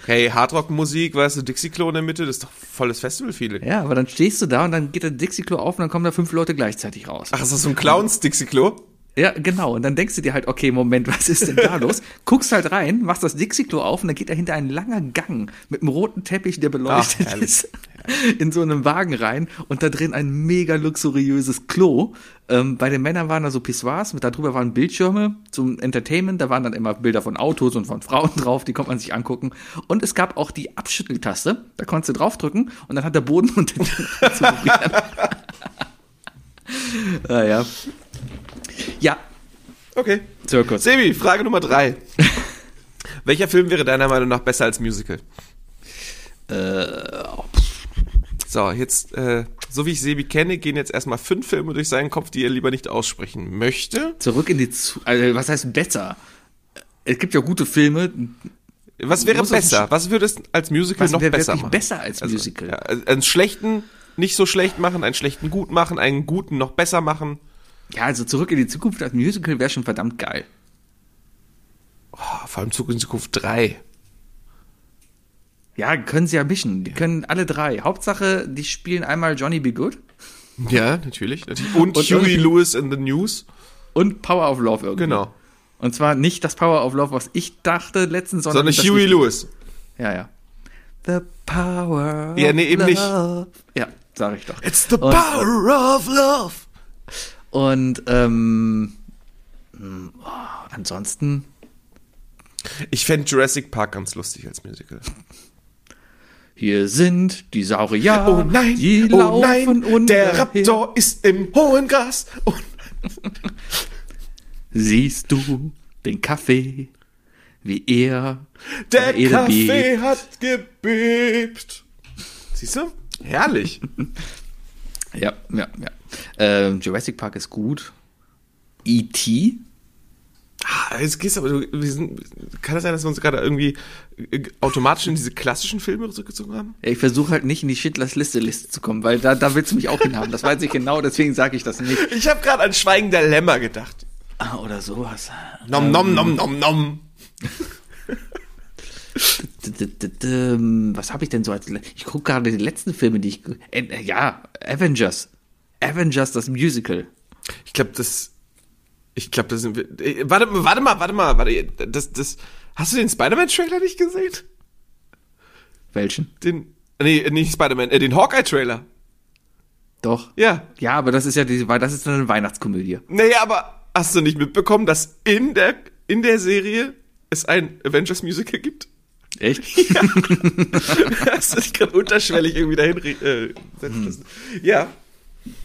Hey, Hardrock-Musik, weißt du, Dixie-Klo in der Mitte, das ist doch volles Festival-Feeling. Ja, aber dann stehst du da und dann geht der Dixie-Klo auf und dann kommen da fünf Leute gleichzeitig raus. Ach, ist das so ein Clowns-Dixie-Klo? Ja, genau. Und dann denkst du dir halt, okay, Moment, was ist denn da los? Guckst halt rein, machst das Dixie-Klo auf und dann geht dahinter ein langer Gang mit einem roten Teppich, der beleuchtet Ach, ist, in so einem Wagen rein und da drin ein mega luxuriöses Klo. Ähm, bei den Männern waren da so Pissoirs, mit darüber waren Bildschirme zum Entertainment, da waren dann immer Bilder von Autos und von Frauen drauf, die konnte man sich angucken. Und es gab auch die Abschütteltaste, da konntest du draufdrücken und dann hat der Boden unter dir zu vibrieren. ah, ja. Ja, Okay. Zirkus. Sebi, Frage Nummer drei. Welcher Film wäre deiner Meinung nach besser als Musical? Äh, So, jetzt, äh, so wie ich Sebi kenne, gehen jetzt erstmal fünf Filme durch seinen Kopf, die er lieber nicht aussprechen möchte. Zurück in die Zu also, was heißt besser? Es gibt ja gute Filme. Was wäre besser? Was würde es als Musical Was noch besser machen? besser als Also, Musical? Ja, also einen schlechten nicht so schlecht machen, einen schlechten gut machen, einen guten noch besser machen. Ja, also zurück in die Zukunft als Musical wäre schon verdammt geil. Oh, vor allem Zug in Zukunft 3. Ja, können sie ja mischen. Die können alle drei. Hauptsache, die spielen einmal Johnny Be Good Ja, natürlich. natürlich. Und, Und Huey Lewis in the News. und Power of Love irgendwie. Genau. Und zwar nicht das Power of Love, was ich dachte letztens, sondern, Sondern Huey. Lewis. Ja, ja. The Power Ja, nee, eben nicht. Love. Ja, sag ich doch. It's the Und- power of love. Und ähm, mh, oh, ansonsten Ich fände Jurassic Park ganz lustig als Musical. Hier sind die Saurier, oh nein, die oh nein, und der Raptor ist im hohen Gras. Oh, Siehst du den Kaffee, wie er der Kaffee hat gebebt. Siehst du? Herrlich. Ja, ja, ja. Ähm, Jurassic Park ist gut. E.T. Ah, Jetzt gehst aber, du, wir sind, kann das sein, dass wir uns gerade irgendwie äh, automatisch in diese klassischen Filme zurückgezogen haben? Ja, ich versuche halt nicht in die Schindlers Liste Liste zu kommen, weil da, da willst du mich auch hinhaben. Das weiß ich genau, deswegen sage ich das nicht. Ich habe gerade an Schweigen der Lämmer gedacht. Ah, oder sowas. Nom, nom, nom, nom, nom. Ähm, Was habe ich denn so als... Ich gucke gerade die letzten Filme, die ich... ge- Äh, ja, Avengers. Avengers, das Musical. Ich glaube, das. Ich glaube, das sind wir. Äh, warte, mal, warte mal, warte mal, warte. Das, das. Hast du den Spider-Man-Trailer nicht gesehen? Welchen? Den. Nee, nicht Spider-Man, äh, den Hawkeye-Trailer. Doch. Ja. Ja, aber das ist ja die, das ist eine Weihnachtskomödie. Naja, aber hast du nicht mitbekommen, dass in der, in der Serie es ein Avengers-Musical gibt? Echt? Hast du dich gerade unterschwellig irgendwie dahin äh, setzen lassen? Ja.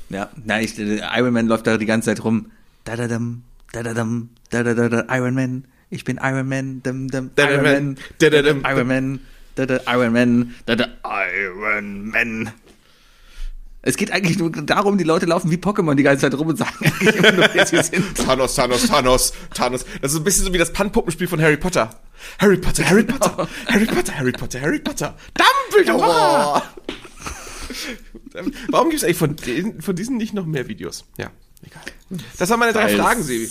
Ja, nein, ich, äh, Iron Man läuft da die ganze Zeit rum. Da da dam, da da dam, da da da da Iron Man. Ich bin Iron Man, dam dam Da, da, Iron Man, da, da, dam, Iron Man, da da Iron Man, da da Iron Man. Es geht eigentlich nur darum, die Leute laufen wie Pokémon die ganze Zeit rum und sagen eigentlich immer nur, wer sie sind. Thanos, Thanos, Thanos, Thanos. Das ist ein bisschen so wie das Pan-Puppenspiel von Harry Potter. Harry Potter, Harry Potter, Harry Potter, Harry Potter, Harry Potter. Dumbledore! Warum gibt es eigentlich von, den, von diesen nicht noch mehr Videos? Ja, egal. Das waren meine drei Fragen, Sebi.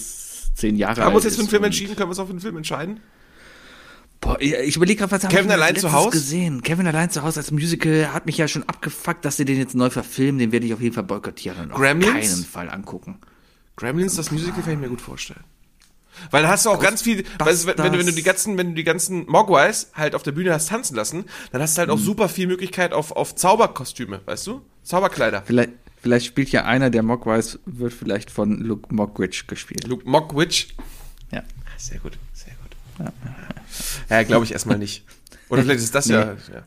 Zehn Jahre Haben wir uns alt jetzt für einen Film entschieden? Können wir uns auch für einen Film entscheiden? Boah, ich überlege gerade, was habe Kevin ich allein zu Haus? gesehen? Kevin allein zu Hause als Musical hat mich ja schon abgefuckt, dass sie den jetzt neu verfilmen. Den werde ich auf jeden Fall boykottieren und auf Gremlins? keinen Fall angucken. Gremlins, das Musical kann ich mir gut vorstellen. Weil da hast du auch ganz viel, weißt, wenn, wenn, du, wenn du die ganzen, wenn du die ganzen Mogwais halt auf der Bühne hast tanzen lassen, dann hast du halt auch super viel Möglichkeit auf, auf Zauberkostüme, weißt du? Zauberkleider. Vielleicht, vielleicht spielt ja einer der Mogwais, wird vielleicht von Luke Mockridge gespielt. Luke Mogwitch. Ja. Sehr gut, sehr gut. Ja, glaube ich erstmal nicht. Oder vielleicht ist das ja, ja, ja.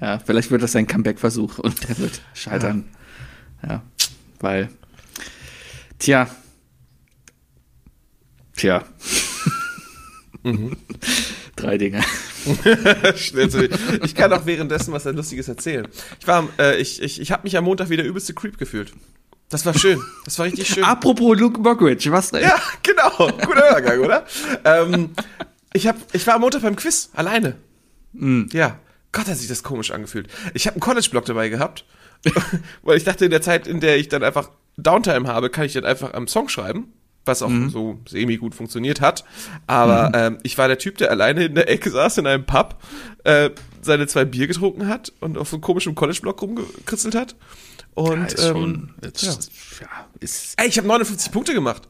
Ja, vielleicht wird das sein Comeback-Versuch und der wird scheitern. Ja. weil, tja, tja. Drei Dinge. Ich kann auch währenddessen was Lustiges erzählen. Ich war, äh, ich, ich, ich habe mich am Montag wieder übelste Creep gefühlt. Das war schön. Das war richtig schön. Apropos Luke Mockridge, was denn? Ja, genau. Guter Übergang, oder? Ähm, ich, hab, ich war am Montag beim Quiz, alleine. Ja. Gott, hat sich das komisch angefühlt. Ich habe einen College-Blog dabei gehabt, weil ich dachte, in der Zeit, in der ich dann einfach Downtime habe, kann ich dann einfach am Song schreiben, was auch so semi gut funktioniert hat. Aber ähm, ich war der Typ, der alleine in der Ecke saß in einem Pub, äh, seine zwei Bier getrunken hat und auf so einem komischen College-Blog rumgekritzelt hat. Und schon, ähm, ist, ja. ja, ist, Ey, ich habe 59 Punkte gemacht.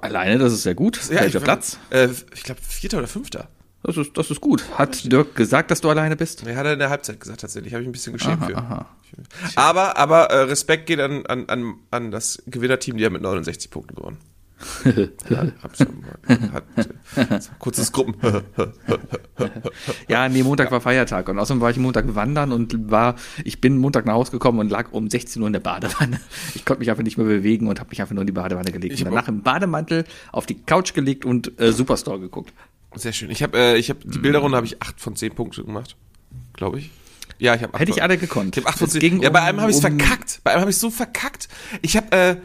alleine, das ist sehr gut. Welcher ich, Platz? Äh, ich glaube, vierter oder fünfter. Das ist, das ist gut. Hat Dirk gesagt, dass du alleine bist? Er hat er in der Halbzeit gesagt, tatsächlich. Habe ich ein bisschen geschämt für. aha. Aber, aber äh, Respekt geht an, an, an, an das Gewinnerteam, die haben mit 69 Punkten gewonnen. Hat, äh, kurzes Gruppen. Ja, nee, Montag war Feiertag und außerdem war ich Montag wandern und war, ich bin Montag nach Hause gekommen und lag um 16 Uhr in der Badewanne. Ich konnte mich einfach nicht mehr bewegen und habe mich einfach nur in die Badewanne gelegt. Ich und danach im Bademantel auf die Couch gelegt und äh, Superstore geguckt. Sehr schön. Ich habe äh, ich hab, die Bilderrunde habe ich 8 von 10 Punkten gemacht. Glaube ich. Ja, ich habe Hätte ich alle gekonnt. Ich habe 8 von Es 10. ging Ja, bei einem habe ich es um- verkackt. Bei einem habe ich so verkackt. Ich habe äh,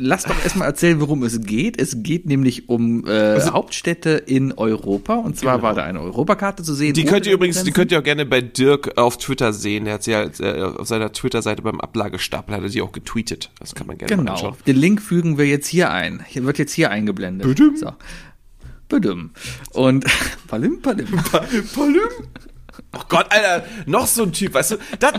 Lass doch erstmal erzählen, worum es geht. Es geht nämlich um äh, Also Hauptstädte in Europa. Und zwar war da eine Europakarte zu sehen. Die könnt ihr übrigens, die könnt ihr auch gerne bei Dirk auf Twitter sehen. Der hat sie ja äh, auf seiner Twitter-Seite beim Ablagestapel hat er sie auch getweetet. Das kann man gerne mal Genau. anschauen. Den Link fügen wir jetzt hier ein. Hier wird jetzt hier eingeblendet. Badum. So. Badum. Und palim, palim. Palim. Oh Gott, Alter, noch so ein Typ, weißt du? Das,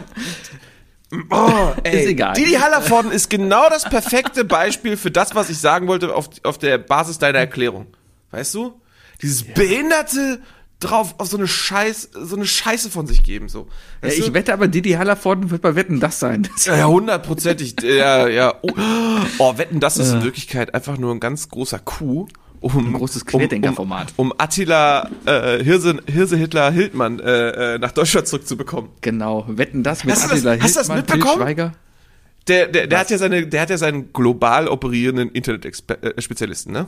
oh, ey. Ist egal. Didi Hallervorden ist genau das perfekte Beispiel für das, was ich sagen wollte auf, auf der Basis deiner Erklärung. Weißt du? Dieses behinderte drauf auf so eine Scheiß, so eine Scheiße von sich geben, so. Ja, ich du? wette aber, Didi Hallervorden wird bei Wetten das sein. Ja, ja, hundertprozentig. Ja, ja. Oh, oh, wetten, das ist in Wirklichkeit einfach nur ein ganz großer Coup. Um, ein großes Querdenkerformat. Um, um Attila äh, Hirse, Hirse Hitler Hildmann äh, äh, nach Deutschland zurückzubekommen. Genau, Wetten das mit Hast das- Attila hast du das Hildmann, mitbekommen? Schweiger. Der, der, der hat ja seine, der hat ja seinen global operierenden Internet-Spezialisten, ne?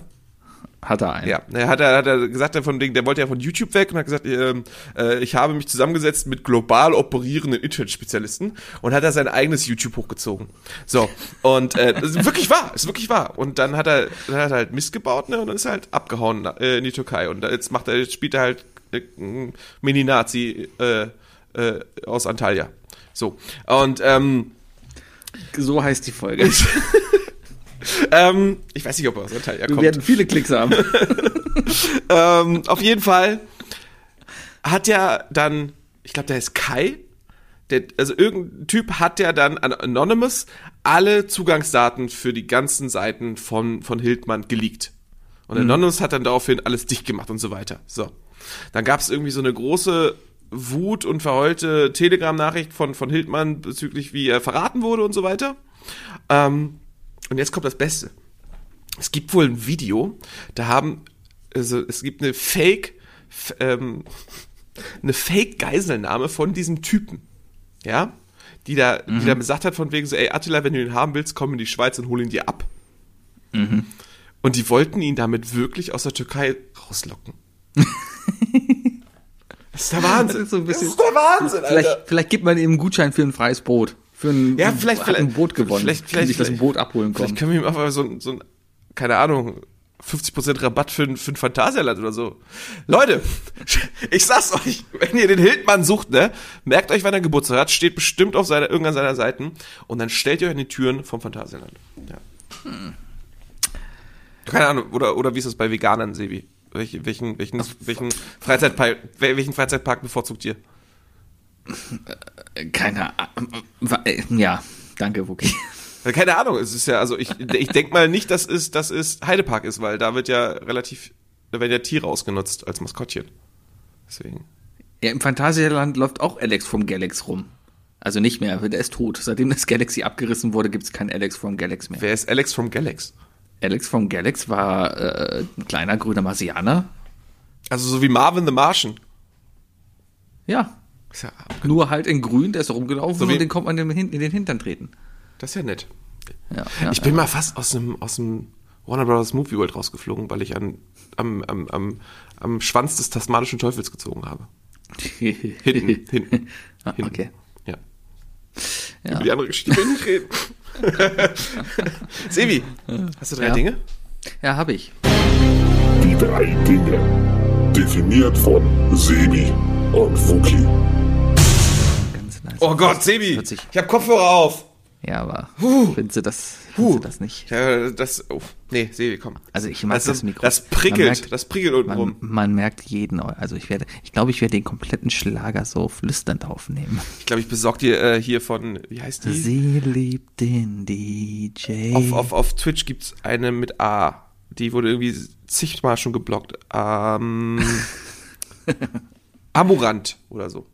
Hat er einen. Ja, er hat, er hat er gesagt, der, von Ding, der wollte ja von YouTube weg und hat gesagt, ähm, äh, ich habe mich zusammengesetzt mit global operierenden Internet-Spezialisten und hat er sein eigenes YouTube hochgezogen. So, und äh, das ist wirklich wahr, ist wirklich wahr. Und dann hat er, dann hat er halt Mist gebaut, ne, und dann ist er halt abgehauen äh, in die Türkei. Und jetzt macht er, jetzt spielt er halt äh, Mini-Nazi äh, äh, aus Antalya. So, und ähm, So heißt die Folge. ähm, ich weiß nicht, ob er aus Antalya Wir kommt. werden viele Klicks haben. ähm, auf jeden Fall hat ja dann, ich glaube, der ist Kai. Der, also irgendein Typ hat ja dann an Anonymous alle Zugangsdaten für die ganzen Seiten von, von Hildmann geleakt. Und Anonymous hat dann daraufhin alles dicht gemacht und so weiter. So. Dann gab es irgendwie so eine große Wut und verheulte Telegram-Nachricht von, von Hildmann bezüglich, wie er verraten wurde und so weiter. Ähm, und jetzt kommt das Beste. Es gibt wohl ein Video, da haben, also es gibt eine Fake, ähm, eine Fake-Geiselnahme von diesem Typen. Ja? Die da, die da gesagt hat von wegen so, ey Attila, wenn du ihn haben willst, komm in die Schweiz und hol ihn dir ab. Und die wollten ihn damit wirklich aus der Türkei rauslocken. das ist der Wahnsinn. Das ist so ein bisschen- das ist der Wahnsinn, Alter. Vielleicht, vielleicht gibt man ihm einen Gutschein für ein freies Brot. Für ein, Ja, vielleicht- hat ein vielleicht- Boot gewonnen. vielleicht- vielleicht- sich das vielleicht- Boot abholen Vielleicht kommen. können wir ihm einfach so, ein- so ein, keine Ahnung, 50% Rabatt für, ein- für ein Phantasialand oder so. Leute, ich sag's euch, wenn ihr den Hildmann sucht, ne, merkt euch, wann er Geburtstag hat, steht bestimmt auf seiner, irgendeiner seiner Seiten und dann stellt ihr euch an die Türen vom Phantasialand. Ja. Keine Ahnung, oder, oder wie ist das bei Veganern, Sebi? Welche, welchen, welchen, welchen, Freizeitpark, welchen Freizeitpark bevorzugt ihr? Keine Ahnung. Ja, danke, Wookie. Keine Ahnung, es ist ja, also ich, ich denk mal nicht, dass es, dass es Heidepark ist, weil da wird ja relativ, da werden ja Tiere ausgenutzt als Maskottchen. Deswegen. Ja, im Phantasialand läuft auch Alex vom Galax rum. Also nicht mehr, der ist tot. Seitdem das Galaxy abgerissen wurde, gibt's kein Alex vom Galax mehr. Wer ist Alex from Galax? Alex vom Galax war äh, ein kleiner grüner Marsianer. Also so wie Marvin the Martian. Ja, Ist ja, nur halt in grün, der ist rumgelaufen So und den kommt man in den, in den Hintern treten. das ist ja nett. Ja, ja, Ich bin mal fast aus dem, aus dem Warner Brothers Movie World rausgeflogen, weil ich an, am, am, am, am Schwanz des tasmanischen Teufels gezogen habe. Hinten, hinten. Ah, hinten. okay. Ja. Ja. Über die andere Geschichte will nicht reden. Sebi, hast du drei Ja. Dinge? Ja, habe ich. Die drei Dinge. Definiert von Sebi und Wookie. Oh Gott, Sebi, ich habe Kopfhörer auf. Ja, aber findest du das, findest du das nicht? Ja, das, oh, nee, Sebi, komm. Also ich mag Also, das Mikro. Das prickelt, merkt- das prickelt unten Man, rum. man merkt jeden. Also ich werde, ich glaube, ich werde den kompletten Schlager so flüsternd aufnehmen. Ich glaube, ich besorg dir äh, hier von, wie heißt die? Sie liebt den DJ. Auf, auf, auf Twitch gibt's eine mit A. Die wurde irgendwie zigmal schon geblockt. Ähm, Amorant oder so.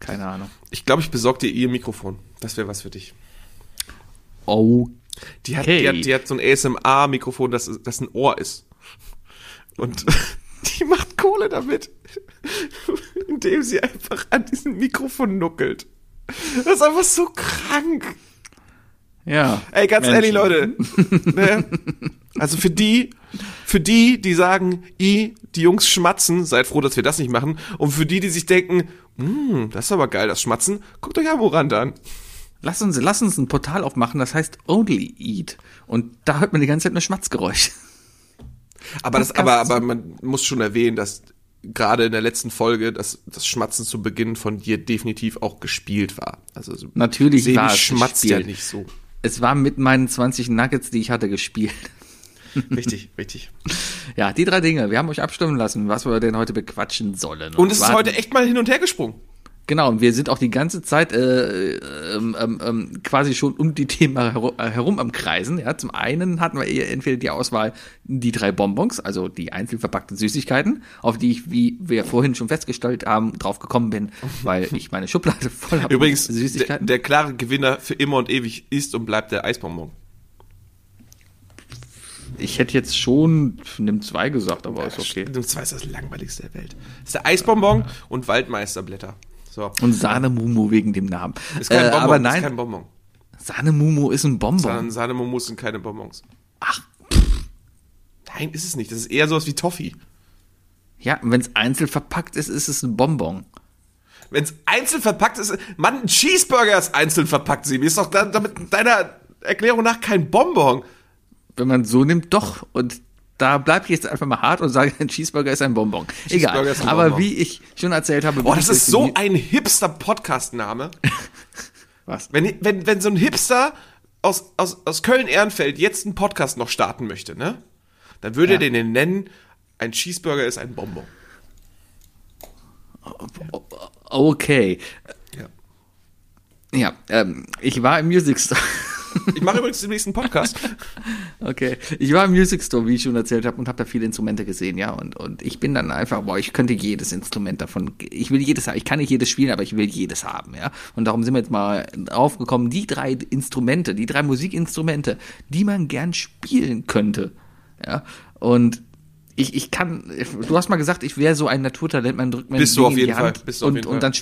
Keine Ahnung. Ich glaube, ich besorg dir ihr Mikrofon. Das wäre was für dich. Oh, Die hat, Okay. die hat, die hat so ein ASMR-Mikrofon, das, das ein Ohr ist. Und die macht Kohle damit, indem sie einfach an diesem Mikrofon nuckelt. Das ist einfach so krank. ja. Ey, ganz Menschen. ehrlich, Leute. ne? Also für die, für die, die sagen, i, die Jungs schmatzen, seid froh, dass wir das nicht machen. Und für die, die sich denken, hm, das ist aber geil, das Schmatzen, guckt euch Amorant an. Lass uns, lass uns ein Portal aufmachen, das heißt Only Eat. Und da hört man die ganze Zeit nur Schmatzgeräusche. Aber das, aber, aber man muss schon erwähnen, dass gerade in der letzten Folge das, das Schmatzen zu Beginn von dir definitiv auch gespielt war. Also so- Natürlich Sebi war es schmatzt ja gespielt. nicht so. Es war mit meinen 20 Nuggets, die ich hatte, gespielt. Richtig, richtig. Ja, die drei Dinge. Wir haben euch abstimmen lassen, was wir denn heute bequatschen sollen. Und es ist heute echt mal hin und her gesprungen. Genau, und wir sind auch die ganze Zeit äh, ähm, ähm, ähm, quasi schon um die Themen herum, äh, herum am Kreisen. Ja, zum einen hatten wir eher entweder die Auswahl die drei Bonbons, also die einzeln verpackten Süßigkeiten, auf die ich, wie wir vorhin schon festgestellt haben, drauf gekommen bin, weil ich meine Schublade voll habe. Übrigens, mit der, Süßigkeiten. der klare Gewinner für immer und ewig ist und bleibt der Eisbonbon. Ich hätte jetzt schon nimm zwei gesagt, aber ist okay. Du weißt, das langweiligste der Welt. Das ist der Eisbonbon und Waldmeisterblätter. So. Und Sahnemumu wegen dem Namen. Ist kein Äh, Bonbon, aber ist nein, kein Bonbon. Sahnemumu ist ein Bonbon. Sahne- Sahnemomus sind keine Bonbons. Ach. Nein, ist es nicht. Das ist eher sowas wie Toffee. Ja, wenn es einzeln verpackt ist, ist es ein Bonbon. Wenn es einzeln verpackt ist, Mann, ein Cheeseburger ist einzeln verpackt, Sebi. Ist doch da, damit deiner Erklärung nach kein Bonbon. Wenn man so nimmt, doch. Und da bleibe ich jetzt einfach mal hart und sage, ein Cheeseburger ist ein Bonbon. Egal. Ist ein Aber Bonbon. wie ich schon erzählt habe, Boah, das ist so ein Hipster-Podcast-Name. Was? Wenn, wenn, wenn so ein Hipster aus, aus, aus Köln-Ehrenfeld jetzt einen Podcast noch starten möchte, ne? Dann würde Ja. er den nennen, ein Cheeseburger ist ein Bonbon. Okay. Ja. Ja, ähm, ich war im Music Store. Ich mache übrigens den nächsten Podcast. Okay, ich war im Music Store, wie ich schon erzählt habe, und habe da viele Instrumente gesehen, ja, und, und ich bin dann einfach, boah, ich könnte jedes Instrument davon, ich will jedes haben, ich kann nicht jedes spielen, aber ich will jedes haben, ja, und darum sind wir jetzt mal aufgekommen, die drei Instrumente, die drei Musikinstrumente, die man gern spielen könnte, ja, und ich, ich kann, du hast mal gesagt, ich wäre so ein Naturtalent, man drückt mir Bist du auf jeden Fall, Hand bist du auf und, jeden und dann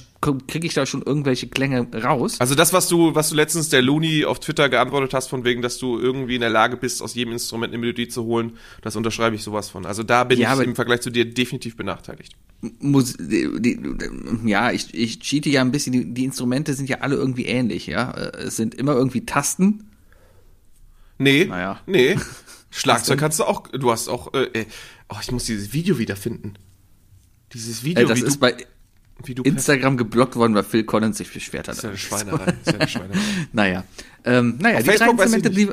kriege ich da schon irgendwelche Klänge raus. Also das, was du, was du letztens der Looney auf Twitter geantwortet hast, von wegen, dass du irgendwie in der Lage bist, aus jedem Instrument eine Melodie zu holen, das unterschreibe ich sowas von. Also da bin Ja, ich im Vergleich zu dir definitiv benachteiligt. Mus die, die, ja, ich, ich cheate ja ein bisschen. Die, die Instrumente sind ja alle irgendwie ähnlich, ja. Äh, Es sind immer irgendwie Tasten. Nee, Naja. nee. Schlagzeug kannst du auch, du hast auch, äh, äh, oh, ich muss dieses Video wiederfinden. Dieses Video, Äh, das ist bei Instagram geblockt worden, weil Phil Collins sich beschwert hat. Das ist ja eine Schweinerei. Ist ja eine Schweinerei. Naja, ähm, naja, Auf die drei, Facebook Instrumente, die,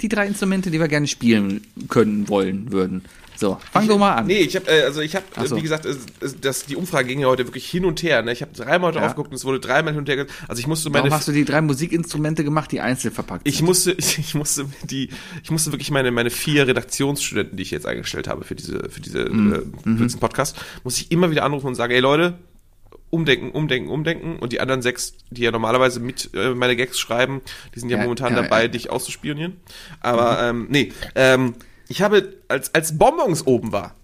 die drei Instrumente, die wir gerne spielen können, wollen, würden. So, fang doch mal an. Nee, ich habe, äh, also ich habe, so. wie gesagt, es, es, das, die Umfrage ging ja heute wirklich hin und her. Ne? Ich habe dreimal heute Ja. aufgeguckt und es wurde dreimal hin und her. Also ich musste meine, Warum hast du die drei Musikinstrumente gemacht, die einzeln verpackt ich sind? musste, ich, ich musste die, ich musste wirklich meine meine vier Redaktionsstudenten, die ich jetzt eingestellt habe für diese für diese Mhm. äh, für diesen Podcast, muss ich immer wieder anrufen und sagen, ey Leute, umdenken, umdenken, umdenken. Und die anderen sechs, die ja normalerweise mit äh, meine Gags schreiben, die sind ja, Ja, momentan ja, dabei, ja. dich auszuspionieren. Aber ähm, nee, ähm, ich habe als als Bonbons oben war.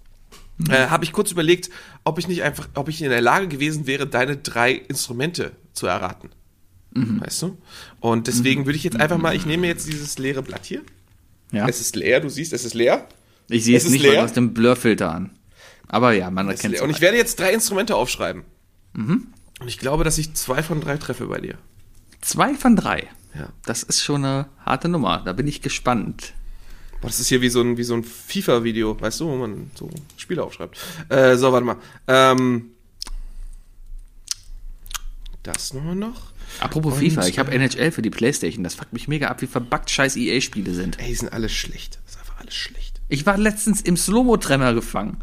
Äh, habe ich kurz überlegt, ob ich nicht einfach, ob ich in der Lage gewesen wäre, deine drei Instrumente zu erraten. Weißt du? Und deswegen würde ich jetzt einfach mal, ich nehme jetzt dieses leere Blatt hier. Ja. Es ist leer, du siehst, es ist leer. Ich sehe es es nicht, leer. hast den Blurfilter an. Aber ja, man erkennt es. Und ich werde jetzt drei Instrumente aufschreiben. Und ich glaube, dass ich zwei von drei treffe bei dir. Zwei von drei. Ja. Das ist schon eine harte Nummer. Da bin ich gespannt. Boah, das ist hier wie so ein, wie so ein FIFA-Video, weißt du, wo man so Spiele aufschreibt. Äh, so, warte mal. Ähm, das nochmal noch. Apropos Und, FIFA, ich habe NHL für die Playstation. Das fuckt mich mega ab, wie verbuggt scheiß EA-Spiele sind. Ey, die sind alle schlecht. Das ist einfach alles schlecht. Ich war letztens im Slow-Mo-Trenner gefangen.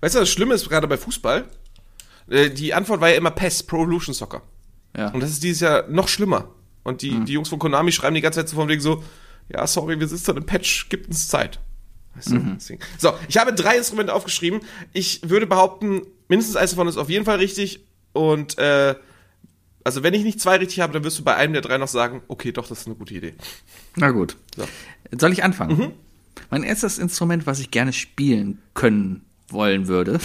Weißt du, das Schlimme ist gerade bei Fußball? Äh, die Antwort war ja immer PES, Pro Evolution Soccer. Ja. Und das ist dieses Jahr noch schlimmer. Und die, die Jungs von Konami schreiben die ganze Zeit so von wegen so, ja, sorry, wir sitzen im Patch, gibt uns Zeit. Weißt du? Deswegen. So, ich habe drei Instrumente aufgeschrieben. Ich würde behaupten, mindestens eins davon ist auf jeden Fall richtig. Und äh, also wenn ich nicht zwei richtig habe, dann wirst du bei einem der drei noch sagen, okay, doch, das ist eine gute Idee. Na gut. So. Soll ich anfangen? Mhm. Mein erstes Instrument, was ich gerne spielen können wollen würde.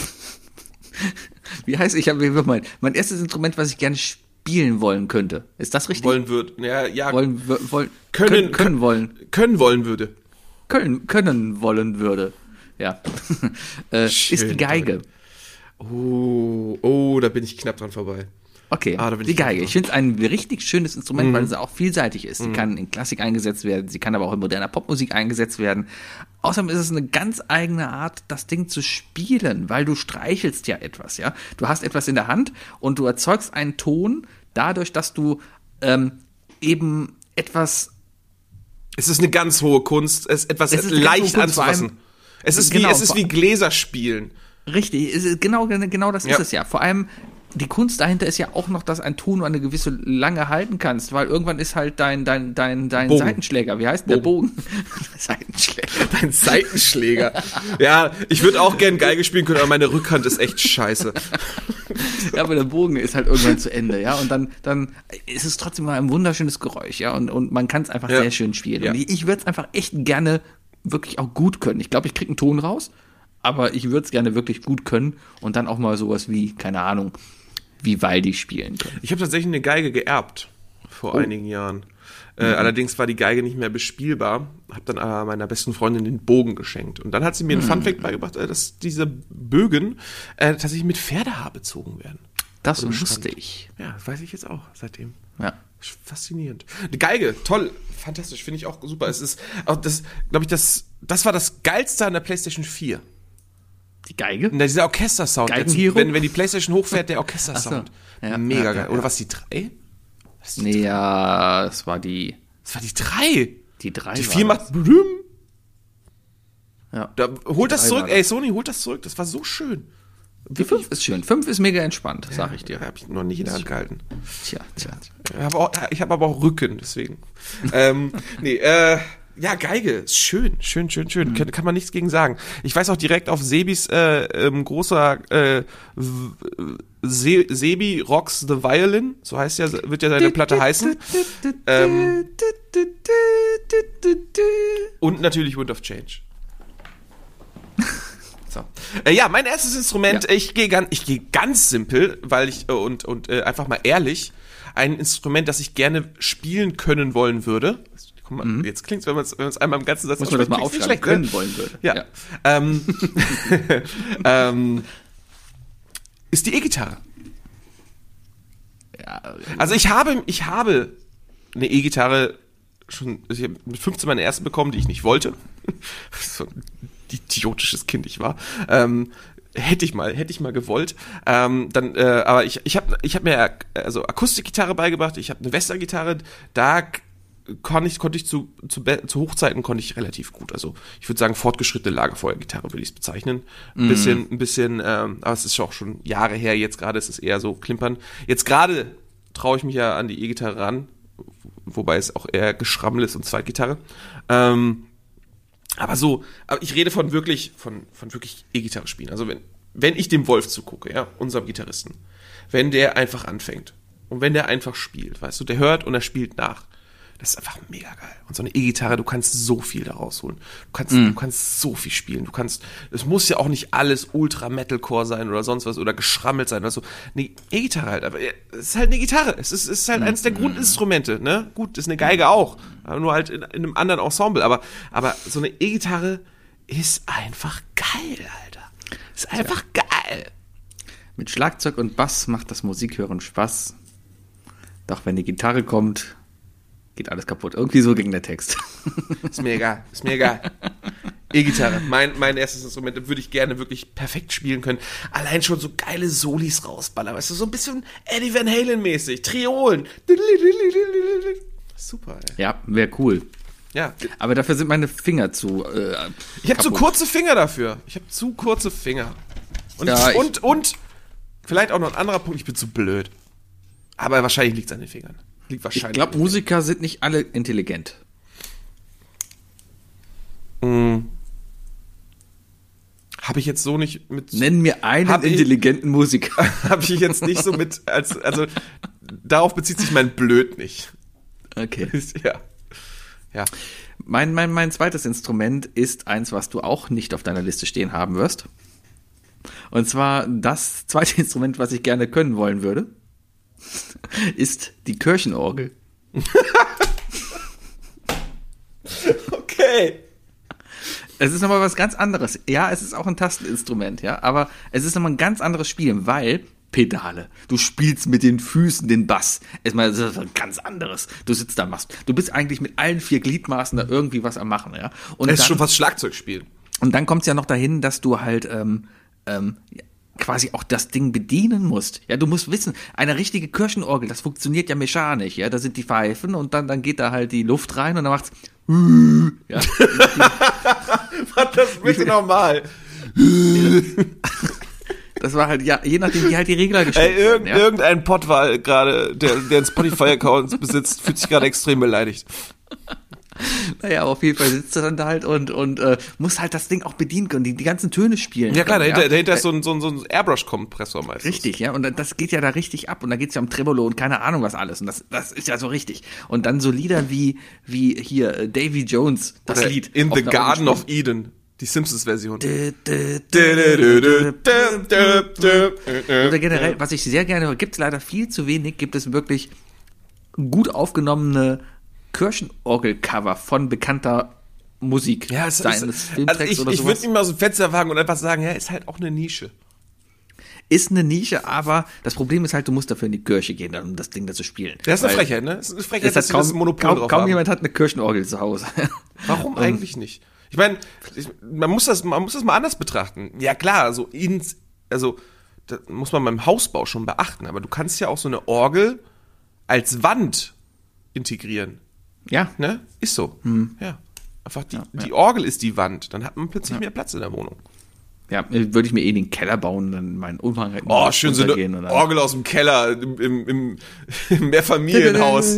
wie heißt ich habe mein, mein erstes Instrument, was ich gerne spielen wollen könnte. Ist das richtig? Wollen wird, ja, ja, wollen, wollen können, können, können wollen. können wollen würde. Können, können wollen würde. Ja. äh, ist die Geige. Oh, oh, da bin ich knapp dran vorbei. Okay, Ah, die ich Geige. Ich finde es ein richtig schönes Instrument, Mhm. weil es auch vielseitig ist. Sie kann in Klassik eingesetzt werden, sie kann aber auch in moderner Popmusik eingesetzt werden. Außerdem ist es eine ganz eigene Art, das Ding zu spielen, weil du streichelst ja etwas, ja. Du hast etwas in der Hand und du erzeugst einen Ton dadurch, dass du ähm, eben etwas Es ist eine ganz hohe Kunst, es etwas Es ist leicht anzufassen. Es ist wie, Genau, es ist wie Gläser spielen. Richtig, ist- genau, genau das Ja. ist es ja. Vor allem die Kunst dahinter ist ja auch noch, dass ein Ton eine gewisse Lange halten kannst, weil irgendwann ist halt dein dein dein dein Bogen. Seitenschläger, wie heißt der Bogen? Seitenschläger. Dein Seitenschläger. ja, ich würde auch gern Geige spielen können, aber meine Rückhand ist echt scheiße. Ja, aber der Bogen ist halt irgendwann zu Ende, ja. Und dann, dann ist es trotzdem mal ein wunderschönes Geräusch, ja. Und, und man kann es einfach Ja. sehr schön spielen. Ja. Und ich, ich würde es einfach echt gerne wirklich auch gut können. Ich glaube, ich kriege einen Ton raus, aber ich würde es gerne wirklich gut können und dann auch mal sowas wie, keine Ahnung, Vivaldi spielen können. Ich habe tatsächlich eine Geige geerbt vor einigen Jahren. Äh, Allerdings war die Geige nicht mehr bespielbar. Habe dann aber meiner besten Freundin den Bogen geschenkt. Und dann hat sie mir einen Funfact beigebracht, äh, dass diese Bögen äh, tatsächlich mit Pferdehaar bezogen werden. Das wusste ich. Ja, weiß ich jetzt auch seitdem. Ja. Faszinierend. Die Geige, toll, fantastisch, finde ich auch super. Es ist auch das, glaube ich, das, das war das geilste an der PlayStation 4. Die Geige? Na, dieser Orchestersound. Geigenhero? Wenn, wenn die PlayStation hochfährt, der Orchestersound. So. Ja, Mega ja, geil. ja, Oder ja. was, die drei? Was, die, Nee, ja, das war die, das war die drei. die drei. Die war vier das. macht blüm. Ja. Da, holt das zurück. Ey, Sony, holt das zurück. Das war so schön. Die fünf ist schön. Fünf ist mega entspannt, sag ich dir. Habe ich noch nicht in der Hand gehalten. Tja, tja. Ich habe hab aber auch Rücken, deswegen. ähm, nee, äh, ja, Geige, ist schön, schön, schön, schön. Mhm. Kann, kann man nichts gegen sagen. Ich weiß auch direkt auf Sebis äh, ähm, großer äh, Se Sebi Rocks the Violin, so heißt ja, wird ja seine Platte heißen. Ähm, und natürlich Wind of Change. So. Äh, ja, mein erstes Instrument, Ja. ich gehe ganz, ich gehe ganz simpel, weil ich äh, und und äh, einfach mal ehrlich, ein Instrument, das ich gerne spielen können wollen würde. Guck mal, Jetzt klingt's, wenn man es wenn man's einmal im ganzen Satz Mhm. Muss man das mal aufschreiben klingt's nicht können schlecht, wollen würde. ne? Ja. Ähm, ähm, ist die E-Gitarre. Ja, Also ich habe, ich habe eine E-Gitarre schon, also ich habe mit 15 meine erste bekommen, die ich nicht wollte. so ein idiotisches Kind ich war. Ähm, hätte ich mal, hätte ich mal gewollt. Ähm, dann, äh, aber ich, ich habe, ich habe mir also Akustikgitarre beigebracht. Ich habe eine Western-Gitarre. Da kann ich, konnte ich zu, zu, zu Hochzeiten konnte ich relativ gut. Also ich würde sagen fortgeschrittene Lagerfeuergitarre würde ich es bezeichnen. Ein bisschen, ein bisschen, ähm, aber es ist auch schon Jahre her. Jetzt gerade ist es eher so klimpern. Jetzt gerade traue ich mich ja an die E-Gitarre ran, wobei es auch eher Geschrammel ist und Zweitgitarre. Ähm, aber so, aber ich rede von wirklich, von, von wirklich E-Gitarre spielen. Also wenn, wenn ich dem Wolf zugucke, ja, unserem Gitarristen, wenn der einfach anfängt und wenn der einfach spielt, weißt du, der hört und er spielt nach. Das ist einfach mega geil. Und so eine E-Gitarre, du kannst so viel daraus holen. Du kannst, du kannst so viel spielen. Du kannst, es muss ja auch nicht alles Ultra Metalcore sein oder sonst was oder geschrammelt sein oder so. Eine E-Gitarre halt, aber es ist halt eine Gitarre. Es ist, es ist halt eines der Grundinstrumente, ne? Gut, ist eine Geige auch. Aber nur halt in, in einem anderen Ensemble. Aber, aber so eine E-Gitarre ist einfach geil, Alter. Ist einfach geil. Mit Schlagzeug und Bass macht das Musikhören Spaß. Doch wenn die Gitarre kommt, geht alles kaputt. Irgendwie so ging der Text. Ist mir egal, ist mir egal. E-Gitarre, mein, mein erstes Instrument, würde ich gerne wirklich perfekt spielen können. Allein schon so geile Solis rausballern, weißt du, so ein bisschen Eddie Van Halen mäßig, Triolen. Super, ey. Ja, wäre cool. Ja, Aber dafür sind meine Finger zu. Äh, ich habe zu kurze Finger dafür. Ich habe zu kurze Finger. Und, Ja, ich- und, und, vielleicht auch noch ein anderer Punkt, ich bin zu blöd. Aber wahrscheinlich liegt es an den Fingern. Liegt Ich wahrscheinlich. glaube, Musiker sind nicht alle intelligent. habe ich jetzt so nicht mit. Nenn mir einen Hab ich- intelligenten Musiker. habe ich jetzt nicht so mit als also darauf bezieht sich mein Blöd nicht. Okay. ja. Ja. Mein, mein, mein zweites Instrument ist eins, was du auch nicht auf deiner Liste stehen haben wirst. Und zwar das zweite Instrument, was ich gerne können wollen würde, ist die Kirchenorgel. Okay. Es ist nochmal was ganz anderes. Ja, es ist auch ein Tasteninstrument, ja, aber es ist nochmal ein ganz anderes Spielen, weil Pedale. Du spielst mit den Füßen den Bass. Erstmal das ist was ganz anderes. Du sitzt da, machst. Du bist eigentlich mit allen vier Gliedmaßen da irgendwie was am machen, ja. Und Es ist dann- schon fast Schlagzeug spielen. Und dann kommt es ja noch dahin, dass du halt ähm, ähm, quasi auch das Ding bedienen musst. Ja, du musst wissen, eine richtige Kirchenorgel, das funktioniert ja mechanisch. Ja, da sind die Pfeifen und dann, dann geht da halt die Luft rein und dann macht's. Ja, Mach das bitte nochmal. das war halt, ja, je nachdem, wie halt die Regler gestellt Ey, werden. Ja. irgendein Pottwal gerade, der, der einen Spotify-Account besitzt, fühlt sich gerade extrem beleidigt. Naja, aber auf jeden Fall sitzt du dann da halt und, und äh, muss halt das Ding auch bedienen können, die, die ganzen Töne spielen. Ja klar, können, dahinter, dahinter ist so ein, so ein, so ein Airbrush-Kompressor meistens. Richtig, ja, und das geht ja da richtig ab und da geht's ja um Tremolo und keine Ahnung was alles und das, das ist ja so richtig. Und dann so Lieder wie, wie hier äh, Davy Jones, das Oder Lied. In the Garden of. Eden. Die Simpsons-Version. Oder generell, was ich sehr gerne höre, gibt es leider viel zu wenig, gibt es wirklich gut aufgenommene Kirchenorgel-Cover von bekannter Musik. Ja, es seien es ist, also ich, oder ich würde mich mal aus dem Fenster wagen und einfach sagen, ja, ist halt auch eine Nische. Ist eine Nische, aber das Problem ist halt, du musst dafür in die Kirche gehen, um das Ding da zu spielen. Das ist eine Frechheit, ne? Das ist eine Frechheit, Es dass kaum, das Monopol kaum, drauf kaum haben. jemand hat eine Kirchenorgel zu Hause. Warum eigentlich nicht? Ich meine, man muss das, man muss das mal anders betrachten. Ja klar, also ins, also das muss man beim Hausbau schon beachten. Aber du kannst ja auch so eine Orgel als Wand integrieren, ja, ne? Ist so. Ja. Einfach die, die Orgel ist die Wand. Dann hat man plötzlich mehr Platz in der Wohnung. ja, würde ich mir eh den Keller bauen, dann meinen Umfang halt Oh, schön so eine Orgel aus dem Keller im, im, im, im Mehrfamilienhaus.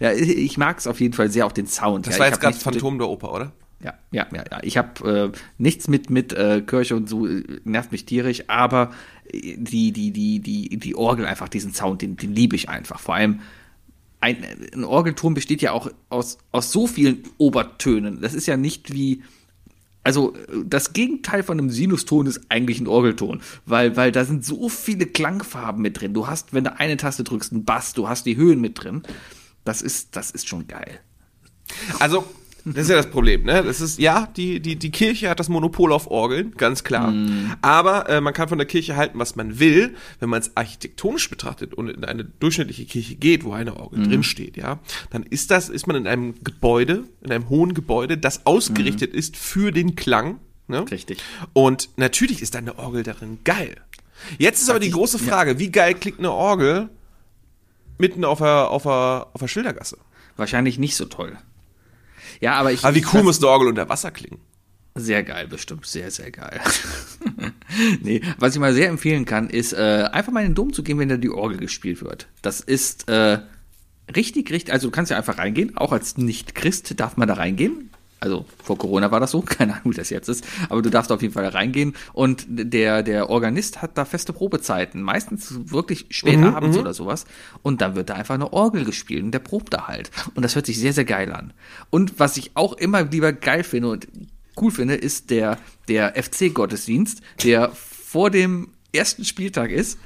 Ja, ich mag es auf jeden Fall sehr, auch den Sound. Das ja, war jetzt gerade Phantom der Oper, oder? Ja, ja, ja, ja. Ich habe äh, nichts mit mit äh, Kirche und so äh, nervt mich tierisch, aber äh, die die die die die Orgel einfach diesen Sound, den den liebe ich einfach. Vor allem ein, ein Orgelton besteht ja auch aus aus so vielen Obertönen. Das ist ja nicht wie also das Gegenteil von einem Sinuston ist eigentlich ein Orgelton, weil weil da sind so viele Klangfarben mit drin. Du hast, wenn du eine Taste drückst, einen Bass, du hast die Höhen mit drin. Das ist das ist schon geil. Also, Das ist ja das Problem, ne? Das ist, ja, die, die, die Kirche hat das Monopol auf Orgeln, ganz klar. Aber äh, man kann von der Kirche halten, was man will, wenn man es architektonisch betrachtet und in eine durchschnittliche Kirche geht, wo eine Orgel drin steht, ja, dann ist das, ist man in einem Gebäude, in einem hohen Gebäude, das ausgerichtet ist für den Klang. Ne? Richtig. Und natürlich ist eine Orgel darin geil. Jetzt ist aber die große Frage, wie geil klingt eine Orgel mitten auf der, auf der, auf der Schildergasse? Wahrscheinlich nicht so toll. Ja, aber ich. Aber wie ich- cool muss eine Orgel unter Wasser klingen? Sehr geil, bestimmt. Sehr, sehr geil. nee, was ich mal sehr empfehlen kann, ist äh, einfach mal in den Dom zu gehen, wenn da die Orgel gespielt wird. Das ist äh, richtig, richtig. Also du kannst ja einfach reingehen. Auch als Nicht-Christ darf man da reingehen. Also vor Corona war das so, keine Ahnung, wie das jetzt ist, aber du darfst auf jeden Fall da reingehen und der, der Organist hat da feste Probezeiten, meistens wirklich spät abends oder sowas und dann wird da einfach eine Orgel gespielt und der probt da halt und das hört sich sehr, sehr geil an. Und was ich auch immer lieber geil finde und cool finde, ist der, der FC-Gottesdienst, der vor dem ersten Spieltag ist,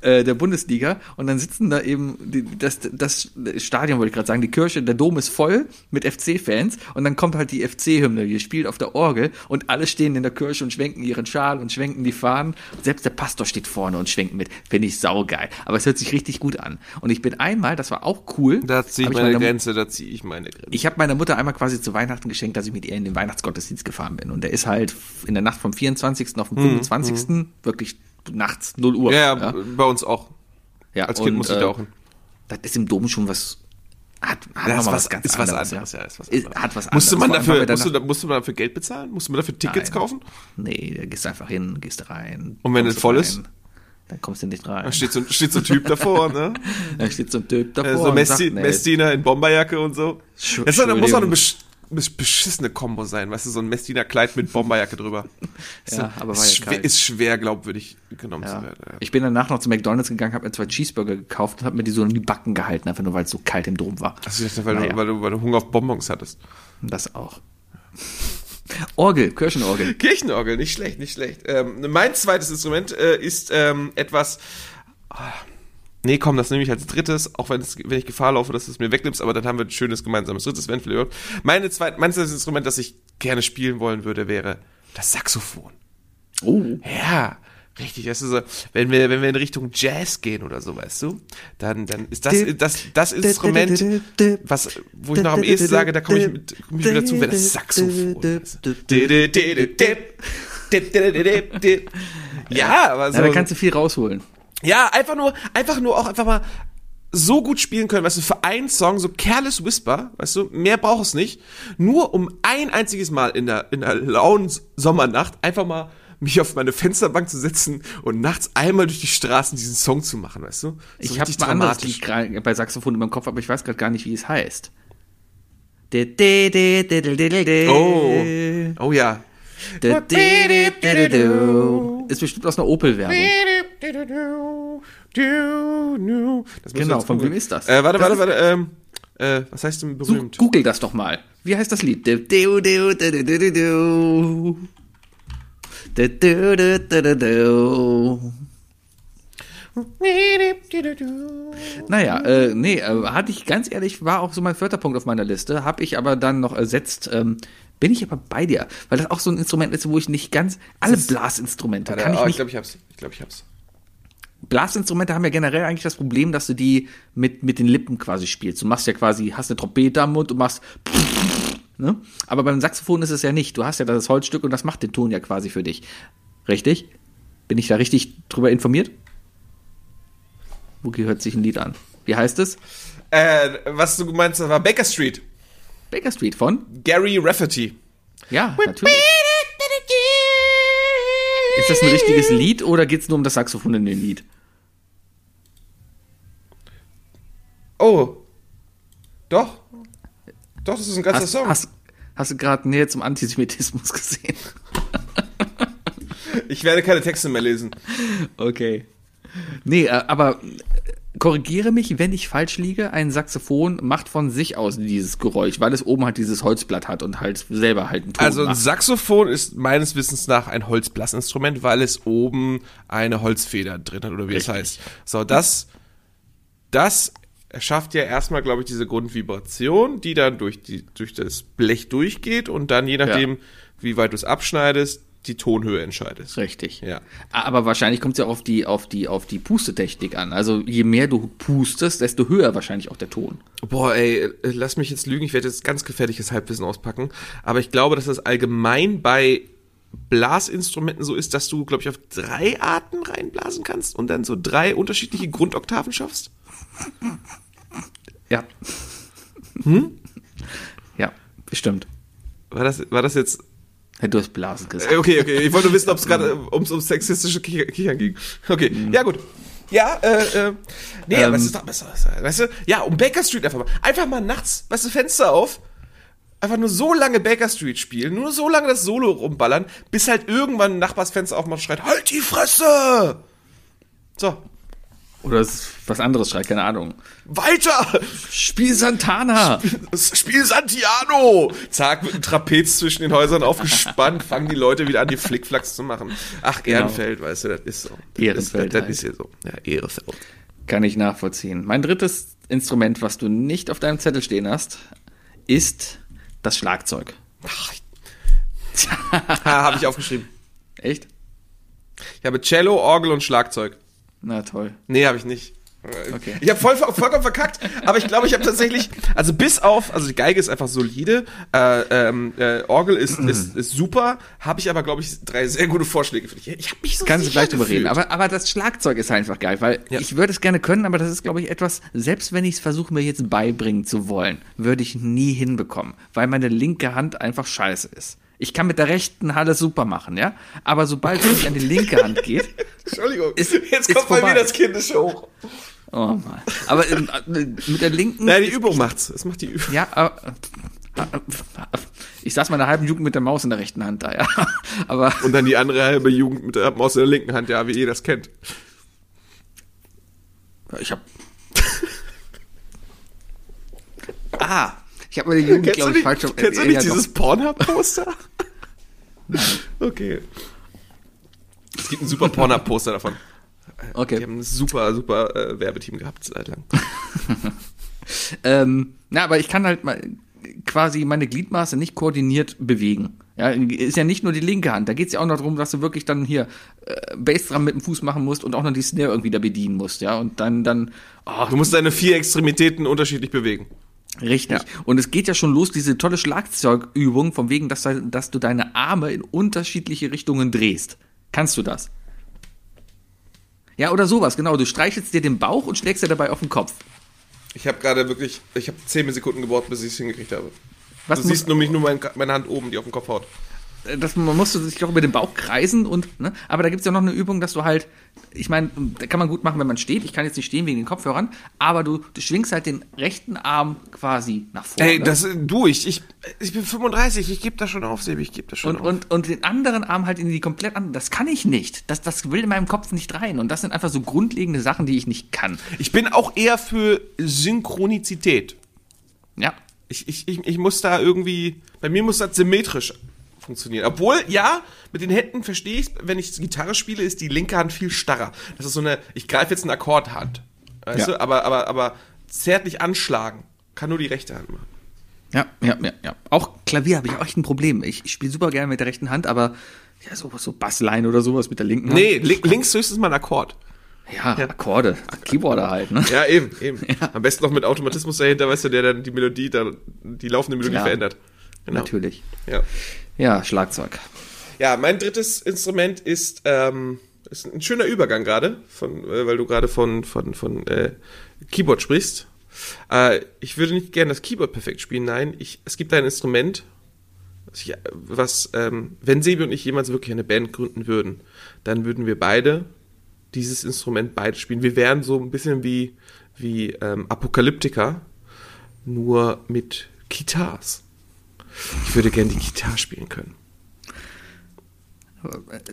äh, der Bundesliga und dann sitzen da eben die, das, das Stadion, wollte ich gerade sagen, die Kirche, der Dom ist voll mit FC-Fans und dann kommt halt die FC-Hymne, die spielt auf der Orgel und alle stehen in der Kirche und schwenken ihren Schal und schwenken die Fahnen. Selbst der Pastor steht vorne und schwenkt mit. Finde ich saugeil. Aber es hört sich richtig gut an. Und ich bin einmal, das war auch cool. Da ziehe ich meine Grenze, da ziehe ich meine Grenze. ich habe meiner Mutter einmal quasi zu Weihnachten geschenkt, dass ich mit ihr in den Weihnachtsgottesdienst gefahren bin. Und der ist halt in der Nacht vom 24. auf den 25. wirklich nachts 0 Uhr. Ja, ja, bei uns auch. Ja, Als Kind und, musste ich äh, da auch hin. Das ist im Dom schon was. Hat, hat Ja, mal was- was ganz ist was anderes. anderes, ja, ist was anderes. Hat was Musste man, anderes. Dafür, musste, da, musste man dafür Geld bezahlen? Musste man dafür Tickets Nein. kaufen? Nee, da gehst du einfach hin, gehst rein. Und wenn es voll rein, ist? Dann kommst du nicht rein. Da steht so, steht so ein Typ davor, ne? da steht so ein Typ davor. Äh, so Messi, sagt, nee, Messdiener in Bomberjacke und so. Sch- Das, ist, da muss eine Entschuldigung. Besch besch- beschissene Kombo sein, weißt du, so ein Messdiener Kleid mit Bomberjacke drüber. Ja, aber war ist, ja schwer, kalt. ist schwer glaubwürdig genommen Ja. zu werden. Ja. Ich bin danach noch zu McDonalds gegangen, habe mir zwei Cheeseburger gekauft und habe mir die so in die Backen gehalten, einfach nur weil es so kalt im Dom war. Also weil, Naja. du, weil, du, weil du Hunger auf Bonbons hattest. Das auch. Orgel, Kirchenorgel. Kirchenorgel, nicht schlecht, nicht schlecht. Ähm, mein zweites Instrument äh, ist ähm, etwas. ah, Nee, komm, das nehme ich als drittes, auch wenn, es, wenn ich Gefahr laufe, dass du es mir wegnimmst, aber dann haben wir ein schönes gemeinsames drittes, vielleicht überhaupt. Meine zweit, mein zweites Instrument, das ich gerne spielen wollen würde, wäre das Saxophon. Oh. Ja, richtig. Das ist so, wenn wir, wenn wir in Richtung Jazz gehen oder so, weißt du, dann, dann ist das, das, das Instrument, was, wo ich noch am ehesten sage, da komme ich, mit, komm ich wieder zu, wäre das Saxophon. Ja, aber so. Ja, da kannst du viel rausholen. Ja, einfach nur, einfach nur auch einfach mal so gut spielen können, weißt du, für einen Song, so Careless Whisper, weißt du, mehr braucht es nicht, nur um ein einziges Mal in der, in der lauen Sommernacht einfach mal mich auf meine Fensterbank zu setzen und nachts einmal durch die Straßen diesen Song zu machen, weißt du? So Ich habe mal anderes Lied gerade bei Saxophon in meinem Kopf, aber ich weiß gerade gar nicht, wie es heißt. Oh, oh ja. Ist bestimmt aus einer Opel-Werbung. Genau, von wem ist das? Äh, warte, Das warte, warte, ähm, äh, was heißt denn Such, berühmt? Google das doch mal. Wie heißt das Lied? Naja, äh, nee, äh, hatte ich ganz ehrlich, war auch so mein vierter Punkt auf meiner Liste, habe ich aber dann noch ersetzt, ähm, bin ich aber bei dir, weil das auch so ein Instrument ist, wo ich nicht ganz, alle Blasinstrumente kann ich oh, ich glaube, ich hab's. Ich glaube, ich hab's. Blasinstrumente haben ja generell eigentlich das Problem, dass du die mit, mit den Lippen quasi spielst. Du machst ja quasi, hast eine Trompete am Mund und machst. Ne? Aber beim Saxophon ist es ja nicht. Du hast ja das Holzstück und das macht den Ton ja quasi für dich. Richtig? Bin ich da richtig drüber informiert? Wookie hört sich ein Lied an. Wie heißt es? Äh, was du meinst, das war Baker Street. Baker Street von? Gary Rafferty. Ja, natürlich. Ist das ein richtiges Lied oder geht es nur um das Saxophon in dem Lied? Oh. Doch. Doch, das ist ein ganzer Hast, Song. hast, hast du gerade Nähe zum Antisemitismus gesehen? Ich werde keine Texte mehr lesen. Okay. Nee, äh, aber äh, korrigiere mich, wenn ich falsch liege. Ein Saxophon macht von sich aus dieses Geräusch, weil es oben halt dieses Holzblatt hat und halt selber halt einen Ton Also ein macht. Saxophon ist meines Wissens nach ein Holzblasinstrument, weil es oben eine Holzfeder drin hat oder wie es heißt. So, das, das schafft ja erstmal, glaube ich, diese Grundvibration, die dann durch, die, durch das Blech durchgeht und dann, je nachdem, wie weit du es abschneidest, die Tonhöhe entscheidest. Richtig. Ja. Aber wahrscheinlich kommt es ja auf die, auf die, auf die Pustetechnik an. Also je mehr du pustest, desto höher wahrscheinlich auch der Ton. Boah, ey, äh, lass mich jetzt lügen, ich werde jetzt ganz gefährliches Halbwissen auspacken, aber ich glaube, dass das allgemein bei Blasinstrumenten so ist, dass du, glaube ich, auf drei Arten reinblasen kannst und dann so drei unterschiedliche Grundoktaven schaffst. Ja. Hm? Ja, bestimmt. War das, war das jetzt du hast Blasen gesagt. Äh, Okay, okay. Ich wollte nur wissen, ob es gerade ums, ums sexistische Kicher- Kichern ging. Okay, ja gut. Ja, äh, äh, nee, aber es ist doch besser. Weißt du, ja, um Baker Street einfach mal. Einfach mal nachts, weißt du, Fenster auf. Einfach nur so lange Baker Street spielen, nur so lange das Solo rumballern, bis halt irgendwann ein Nachbarsfenster aufmacht und schreit, halt die Fresse! So, Oder was anderes schreit, keine Ahnung. weiter! Spiel Santana! Das Spiel Santiano! Zack, mit einem Trapez zwischen den Häusern aufgespannt, fangen die Leute wieder an, die Flickflacks zu machen. Ach, Ehrenfeld, weißt du, das ist so. Das Ehrenfeld ist, das, halt. ist hier so. Ja, Ehrenfeld. Kann ich nachvollziehen. Mein drittes Instrument, was du nicht auf deinem Zettel stehen hast, ist das Schlagzeug. Ach, ha, habe ich aufgeschrieben. Echt? Ich habe Cello, Orgel und Schlagzeug. Na toll. Nee, habe ich nicht. Okay. Ich habe voll, vollkommen verkackt, aber ich glaube, ich habe tatsächlich, also bis auf, also die Geige ist einfach solide, äh, ähm, äh, Orgel ist, ist, ist super, habe ich aber, glaube ich, drei sehr gute Vorschläge für dich. Ich habe mich so Kannst du gleich drüber reden. Aber, aber das Schlagzeug ist einfach geil, weil Ja. ich würde es gerne können, aber das ist, glaube ich, etwas, selbst wenn ich es versuche, mir jetzt beibringen zu wollen, würde ich nie hinbekommen, weil meine linke Hand einfach scheiße ist. Ich kann mit der rechten alles super machen, ja? Aber sobald es nicht an die linke Hand geht, Entschuldigung, Ist- jetzt ist kommt bei mir das Kindische hoch. oh Mann. Aber ähm, äh, mit der linken. Nein, die Übung macht's. Es macht die Übung. Ja, aber, ich saß meiner halben Jugend mit der Maus in der rechten Hand da, ja. Aber Und dann die andere halbe Jugend mit der Maus in der linken Hand, ja, wie ihr das kennt. ich habe. ah, ich habe meine Jugend, Kennst du glaube ich, nicht, falsch. kennst du nicht dieses Pornhub-Poster? okay. Es gibt ein super Pornhub-Poster davon. Die Okay. haben ein super, super äh, Werbeteam gehabt, seit lang. Ähm, na, aber ich kann halt mal quasi meine Gliedmaße nicht koordiniert bewegen. Ja, ist ja nicht nur die linke Hand. Da geht es ja auch noch darum, dass du wirklich dann hier äh, Bassdrum mit dem Fuß machen musst und auch noch die Snare irgendwie da bedienen musst, ja. Und dann, dann, oh, Du musst deine vier Extremitäten unterschiedlich bewegen. Richtig. Und es geht ja schon los, diese tolle Schlagzeugübung, von wegen, dass, dass du deine Arme in unterschiedliche Richtungen drehst. Kannst du das? Ja, oder sowas, genau. Du streichelst dir den Bauch und schlägst dir dabei auf den Kopf. Ich habe gerade wirklich, ich habe zehn Sekunden gebraucht, bis ich es hingekriegt habe. Was du siehst nämlich nur mein, meine Hand oben, die auf den Kopf haut. Das, man musste sich doch über den Bauch kreisen und, ne? Aber da gibt's ja noch eine Übung, dass du halt, ich meine, da kann man gut machen, wenn man steht. Ich kann jetzt nicht stehen wegen den Kopfhörern, aber du, du schwingst halt den rechten Arm quasi nach vorne. Ey, das, du, ich, ich, ich bin 35, ich gebe das schon auf, Sebi, ich gebe das schon und, auf. und, und den anderen Arm halt in die komplett andere. Das kann ich nicht. Das, das will in meinem Kopf nicht rein. Und das sind einfach so grundlegende Sachen, die ich nicht kann. Ich bin auch eher für Synchronizität. Ja. Ich, ich, ich, ich muss da irgendwie, bei mir muss das symmetrisch funktionieren. Obwohl, ja, mit den Händen verstehe ich, wenn ich Gitarre spiele, ist die linke Hand viel starrer. Das ist so eine, ich greife jetzt eine Akkordhand. Weißt Ja. du, aber, aber, aber zärtlich anschlagen kann nur die rechte Hand machen. Ja, ja, ja, ja. Auch Klavier habe ich auch echt ein Problem. Ich, ich spiele super gerne mit der rechten Hand, aber ja, so, so Bassline oder sowas mit der linken Hand. Nee, li links höchstens mal ein Akkord. Ja, Akkorde. Keyboarder halt, ne? Ja, eben, eben. Am besten noch mit Automatismus dahinter, weißt du, der dann die Melodie, dann, die laufende Melodie Klar. verändert. Genau. Natürlich. Ja. Ja, Schlagzeug. Ja, mein drittes Instrument ist, ähm, ist ein schöner Übergang gerade, äh, weil du gerade von, von, von äh, Keyboard sprichst. Äh, ich würde nicht gerne das Keyboard perfekt spielen, nein. Ich, es gibt ein Instrument, was, ich, was ähm, wenn Sebi und ich jemals wirklich eine Band gründen würden, dann würden wir beide dieses Instrument beide spielen. Wir wären so ein bisschen wie, wie ähm, Apokalyptiker, nur mit Guitars. Ich würde gerne die Gitarre spielen können.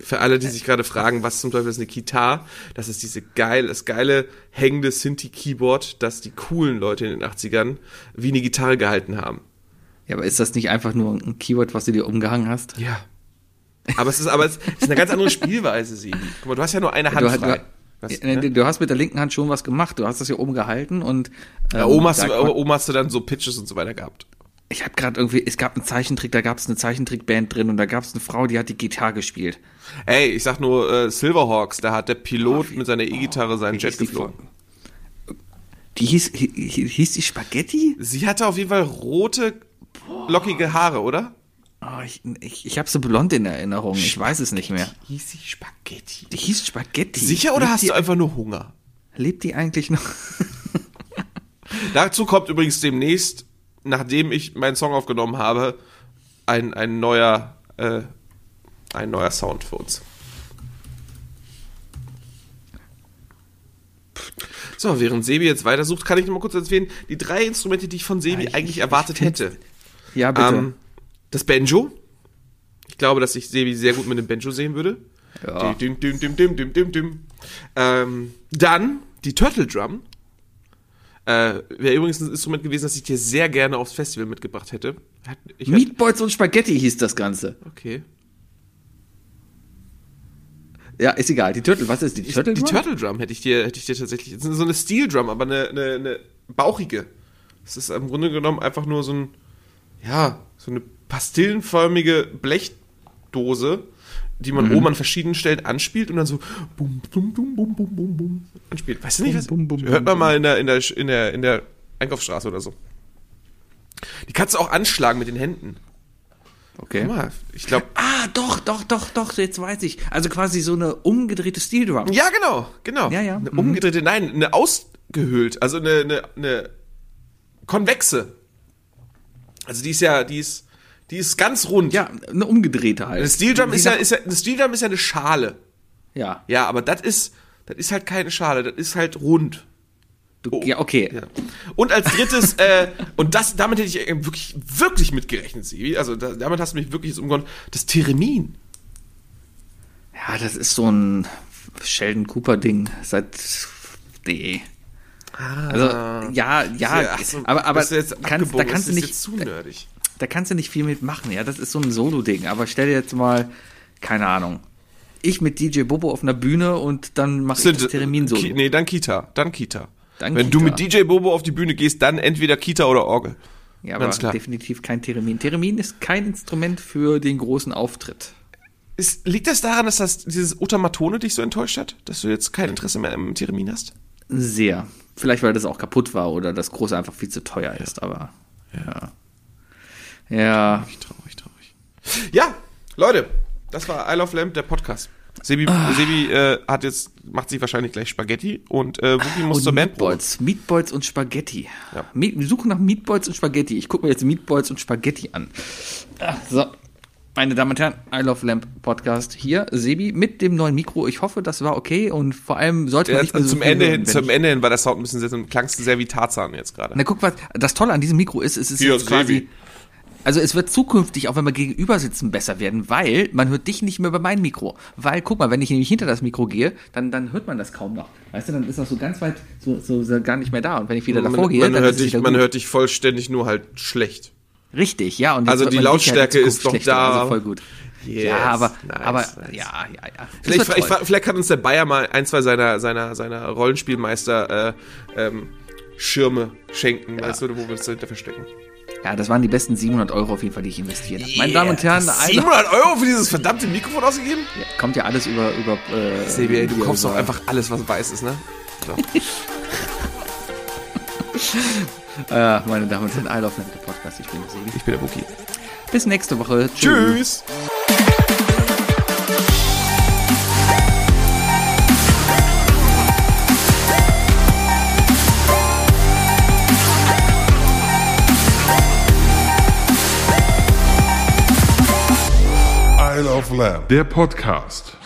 Für alle, die sich gerade fragen, was zum Teufel ist eine Gitarre, das ist diese geil, das geile hängende Synthi-Keyboard, das die coolen Leute in den 80ern wie eine Gitarre gehalten haben. Ja, aber ist das nicht einfach nur ein Keyword, was du dir umgehangen hast? Ja. Aber es ist, aber es ist eine ganz andere Spielweise, sie. Guck mal, du hast ja nur eine Hand Du, frei. du, Was, ne? Du hast mit der linken Hand schon was gemacht. Du hast das hier oben gehalten und ähm, Ja, oben, hast du, oben hast du dann so Pitches und so weiter gehabt. Ich habe gerade irgendwie, es gab einen Zeichentrick, da gab es eine Zeichentrickband drin und da gab es eine Frau, die hat die Gitarre gespielt. Ey, ich sag nur äh, Silverhawks, da hat der Pilot mit seiner E-Gitarre seinen Wie Jet hieß die geflogen. Die hieß, hi- hi- hieß die Spaghetti? Sie hatte auf jeden Fall rote, lockige Haare, oder? Oh, ich ich, ich habe so blond in Erinnerung. Ich weiß es nicht mehr. Hieß sie Spaghetti? Die hieß Spaghetti. Sicher oder lebt hast du einfach nur Hunger? Lebt die eigentlich noch? Dazu kommt übrigens demnächst, nachdem ich meinen Song aufgenommen habe, ein, ein neuer, äh, ein neuer Sound für uns. So, während Sebi jetzt weitersucht, kann ich noch mal kurz erzählen, die drei Instrumente, die ich von Sebi Ja, ich- eigentlich ich- erwartet hätte. Ja, bitte. Ähm, das Banjo. Ich glaube, dass ich Sebi sehr gut mit dem Banjo sehen würde. Ja. Dim, dim, dim, dim, dim, dim, dim. Ähm, dann die Turtle Drum. Äh, Wäre übrigens ein Instrument gewesen, das ich dir sehr gerne aufs Festival mitgebracht hätte. Ich Meatballs und Spaghetti hieß das Ganze. okay. Ja, ist egal. Die Turtle, was ist die Turtle? Die Drum? Turtle Drum hätte ich dir, hätte ich dir tatsächlich. Das ist so eine Steel Drum, aber eine, eine, eine bauchige. Das ist im Grunde genommen einfach nur so ein, ja, so eine pastillenförmige Blechdose, die man oben an verschiedenen Stellen anspielt und dann so bum, bum, bum, bum, bum, bum, bum anspielt. Weißt du nicht, was? Bum, bum, bum, Hört man bum. mal in der, in der, in der, in der Einkaufsstraße oder so. Die kannst du auch anschlagen mit den Händen. Okay. Guck mal, ich glaube, Ah, doch, doch, doch, doch, jetzt weiß ich. Also quasi so eine umgedrehte Steel Drum. Ja, genau, genau. Ja, ja. Eine Mhm. umgedrehte, nein, eine ausgehöhlt, also eine, eine, eine konvexe. Also die ist ja, die ist, die ist ganz rund. Ja, eine umgedrehte halt. Eine Steel Drum ist ja, ist ja, eine Steel Drum ist ja eine Schale. Ja, Ja, aber das ist, das ist halt keine Schale, das ist halt rund. du, ja, okay. Ja. Und als drittes, äh, und das, damit hätte ich wirklich, wirklich mitgerechnet, Sibi. Also da, damit hast du mich wirklich jetzt umgehauen. Das Theremin. Ja, das ist so ein Sheldon Cooper Ding seit nee. Also ja, ja, ach so, aber aber kannst, da kannst du nicht jetzt zu nerdig. Da kannst du nicht viel mitmachen, ja, das ist so ein Solo Ding, aber stell dir jetzt mal keine Ahnung. Ich mit DJ Bobo auf einer Bühne und dann mach ich das Theremin Solo. Ki nee, dann Kita. Dann Kita. Dann Wenn Kita. du mit DJ Bobo auf die Bühne gehst, dann entweder Kita oder Orgel. Ja, aber Ganz klar. definitiv kein Theremin. Theremin ist kein Instrument für den großen Auftritt. Ist, liegt das daran, dass das, dieses Otamatone dich so enttäuscht hat? Dass du jetzt kein Interesse mehr im Theremin hast? Sehr. Vielleicht, weil das auch kaputt war oder das große einfach viel zu teuer ist, aber ja. Ja. Traurig, traurig. Ja, Leute, das war I Love Lamp, der Podcast. Sebi, Ah. Sebi äh, hat jetzt, macht sich wahrscheinlich gleich Spaghetti und äh, Wookie muss Und zur Bandprobe. Meatballs. Meatballs und Spaghetti. Ja. Wir suchen nach Meatballs und Spaghetti. Ich gucke mir jetzt Meatballs und Spaghetti an. Ah, So. Meine Damen und Herren, I Love Lamp Podcast hier. Sebi mit dem neuen Mikro. Ich hoffe, das war okay und vor allem sollte man Ja, nicht mehr so zum Ende hin, zum Ende hin war der Sound ein bisschen sehr, klangst du sehr wie Tarzan jetzt gerade. Na guck, was das Tolle an diesem Mikro ist, es ist Hier, jetzt quasi. Sebi. Also es wird zukünftig, auch wenn wir gegenüber sitzen, besser werden, weil man hört dich nicht mehr über mein Mikro. Weil, guck mal, wenn ich nämlich hinter das Mikro gehe, dann, dann hört man das kaum noch. Weißt du, dann ist das so ganz weit so, so, so gar nicht mehr da. Und wenn ich wieder davor man, gehe, man, dann hört ist dich, man hört dich vollständig nur halt schlecht. Richtig, ja. Und Also die halt Lautstärke ist doch schlechter, da. Also voll gut. Yes, ja, aber, nice, aber, nice. ja, ja, ja. Vielleicht, toll. vielleicht kann uns der Bayer mal ein, zwei seiner, seiner, seiner Rollenspielmeister äh, ähm, Schirme schenken, weißt du, wo wir uns dahinter verstecken. Ja, das waren die besten 700 Euro auf jeden Fall, die ich investiert habe. Meine Damen und Herren, also, 700 Euro für dieses verdammte Mikrofon ausgegeben? kommt ja alles über, über, äh, ey, du kaufst doch einfach alles, was weiß ist, ne? So. Meine Damen und Herren, I Love der Podcast. Ich bin Sebi. Ich bin der Wookie. Bis nächste Woche. Tschüss! I Life Lab, der Podcast.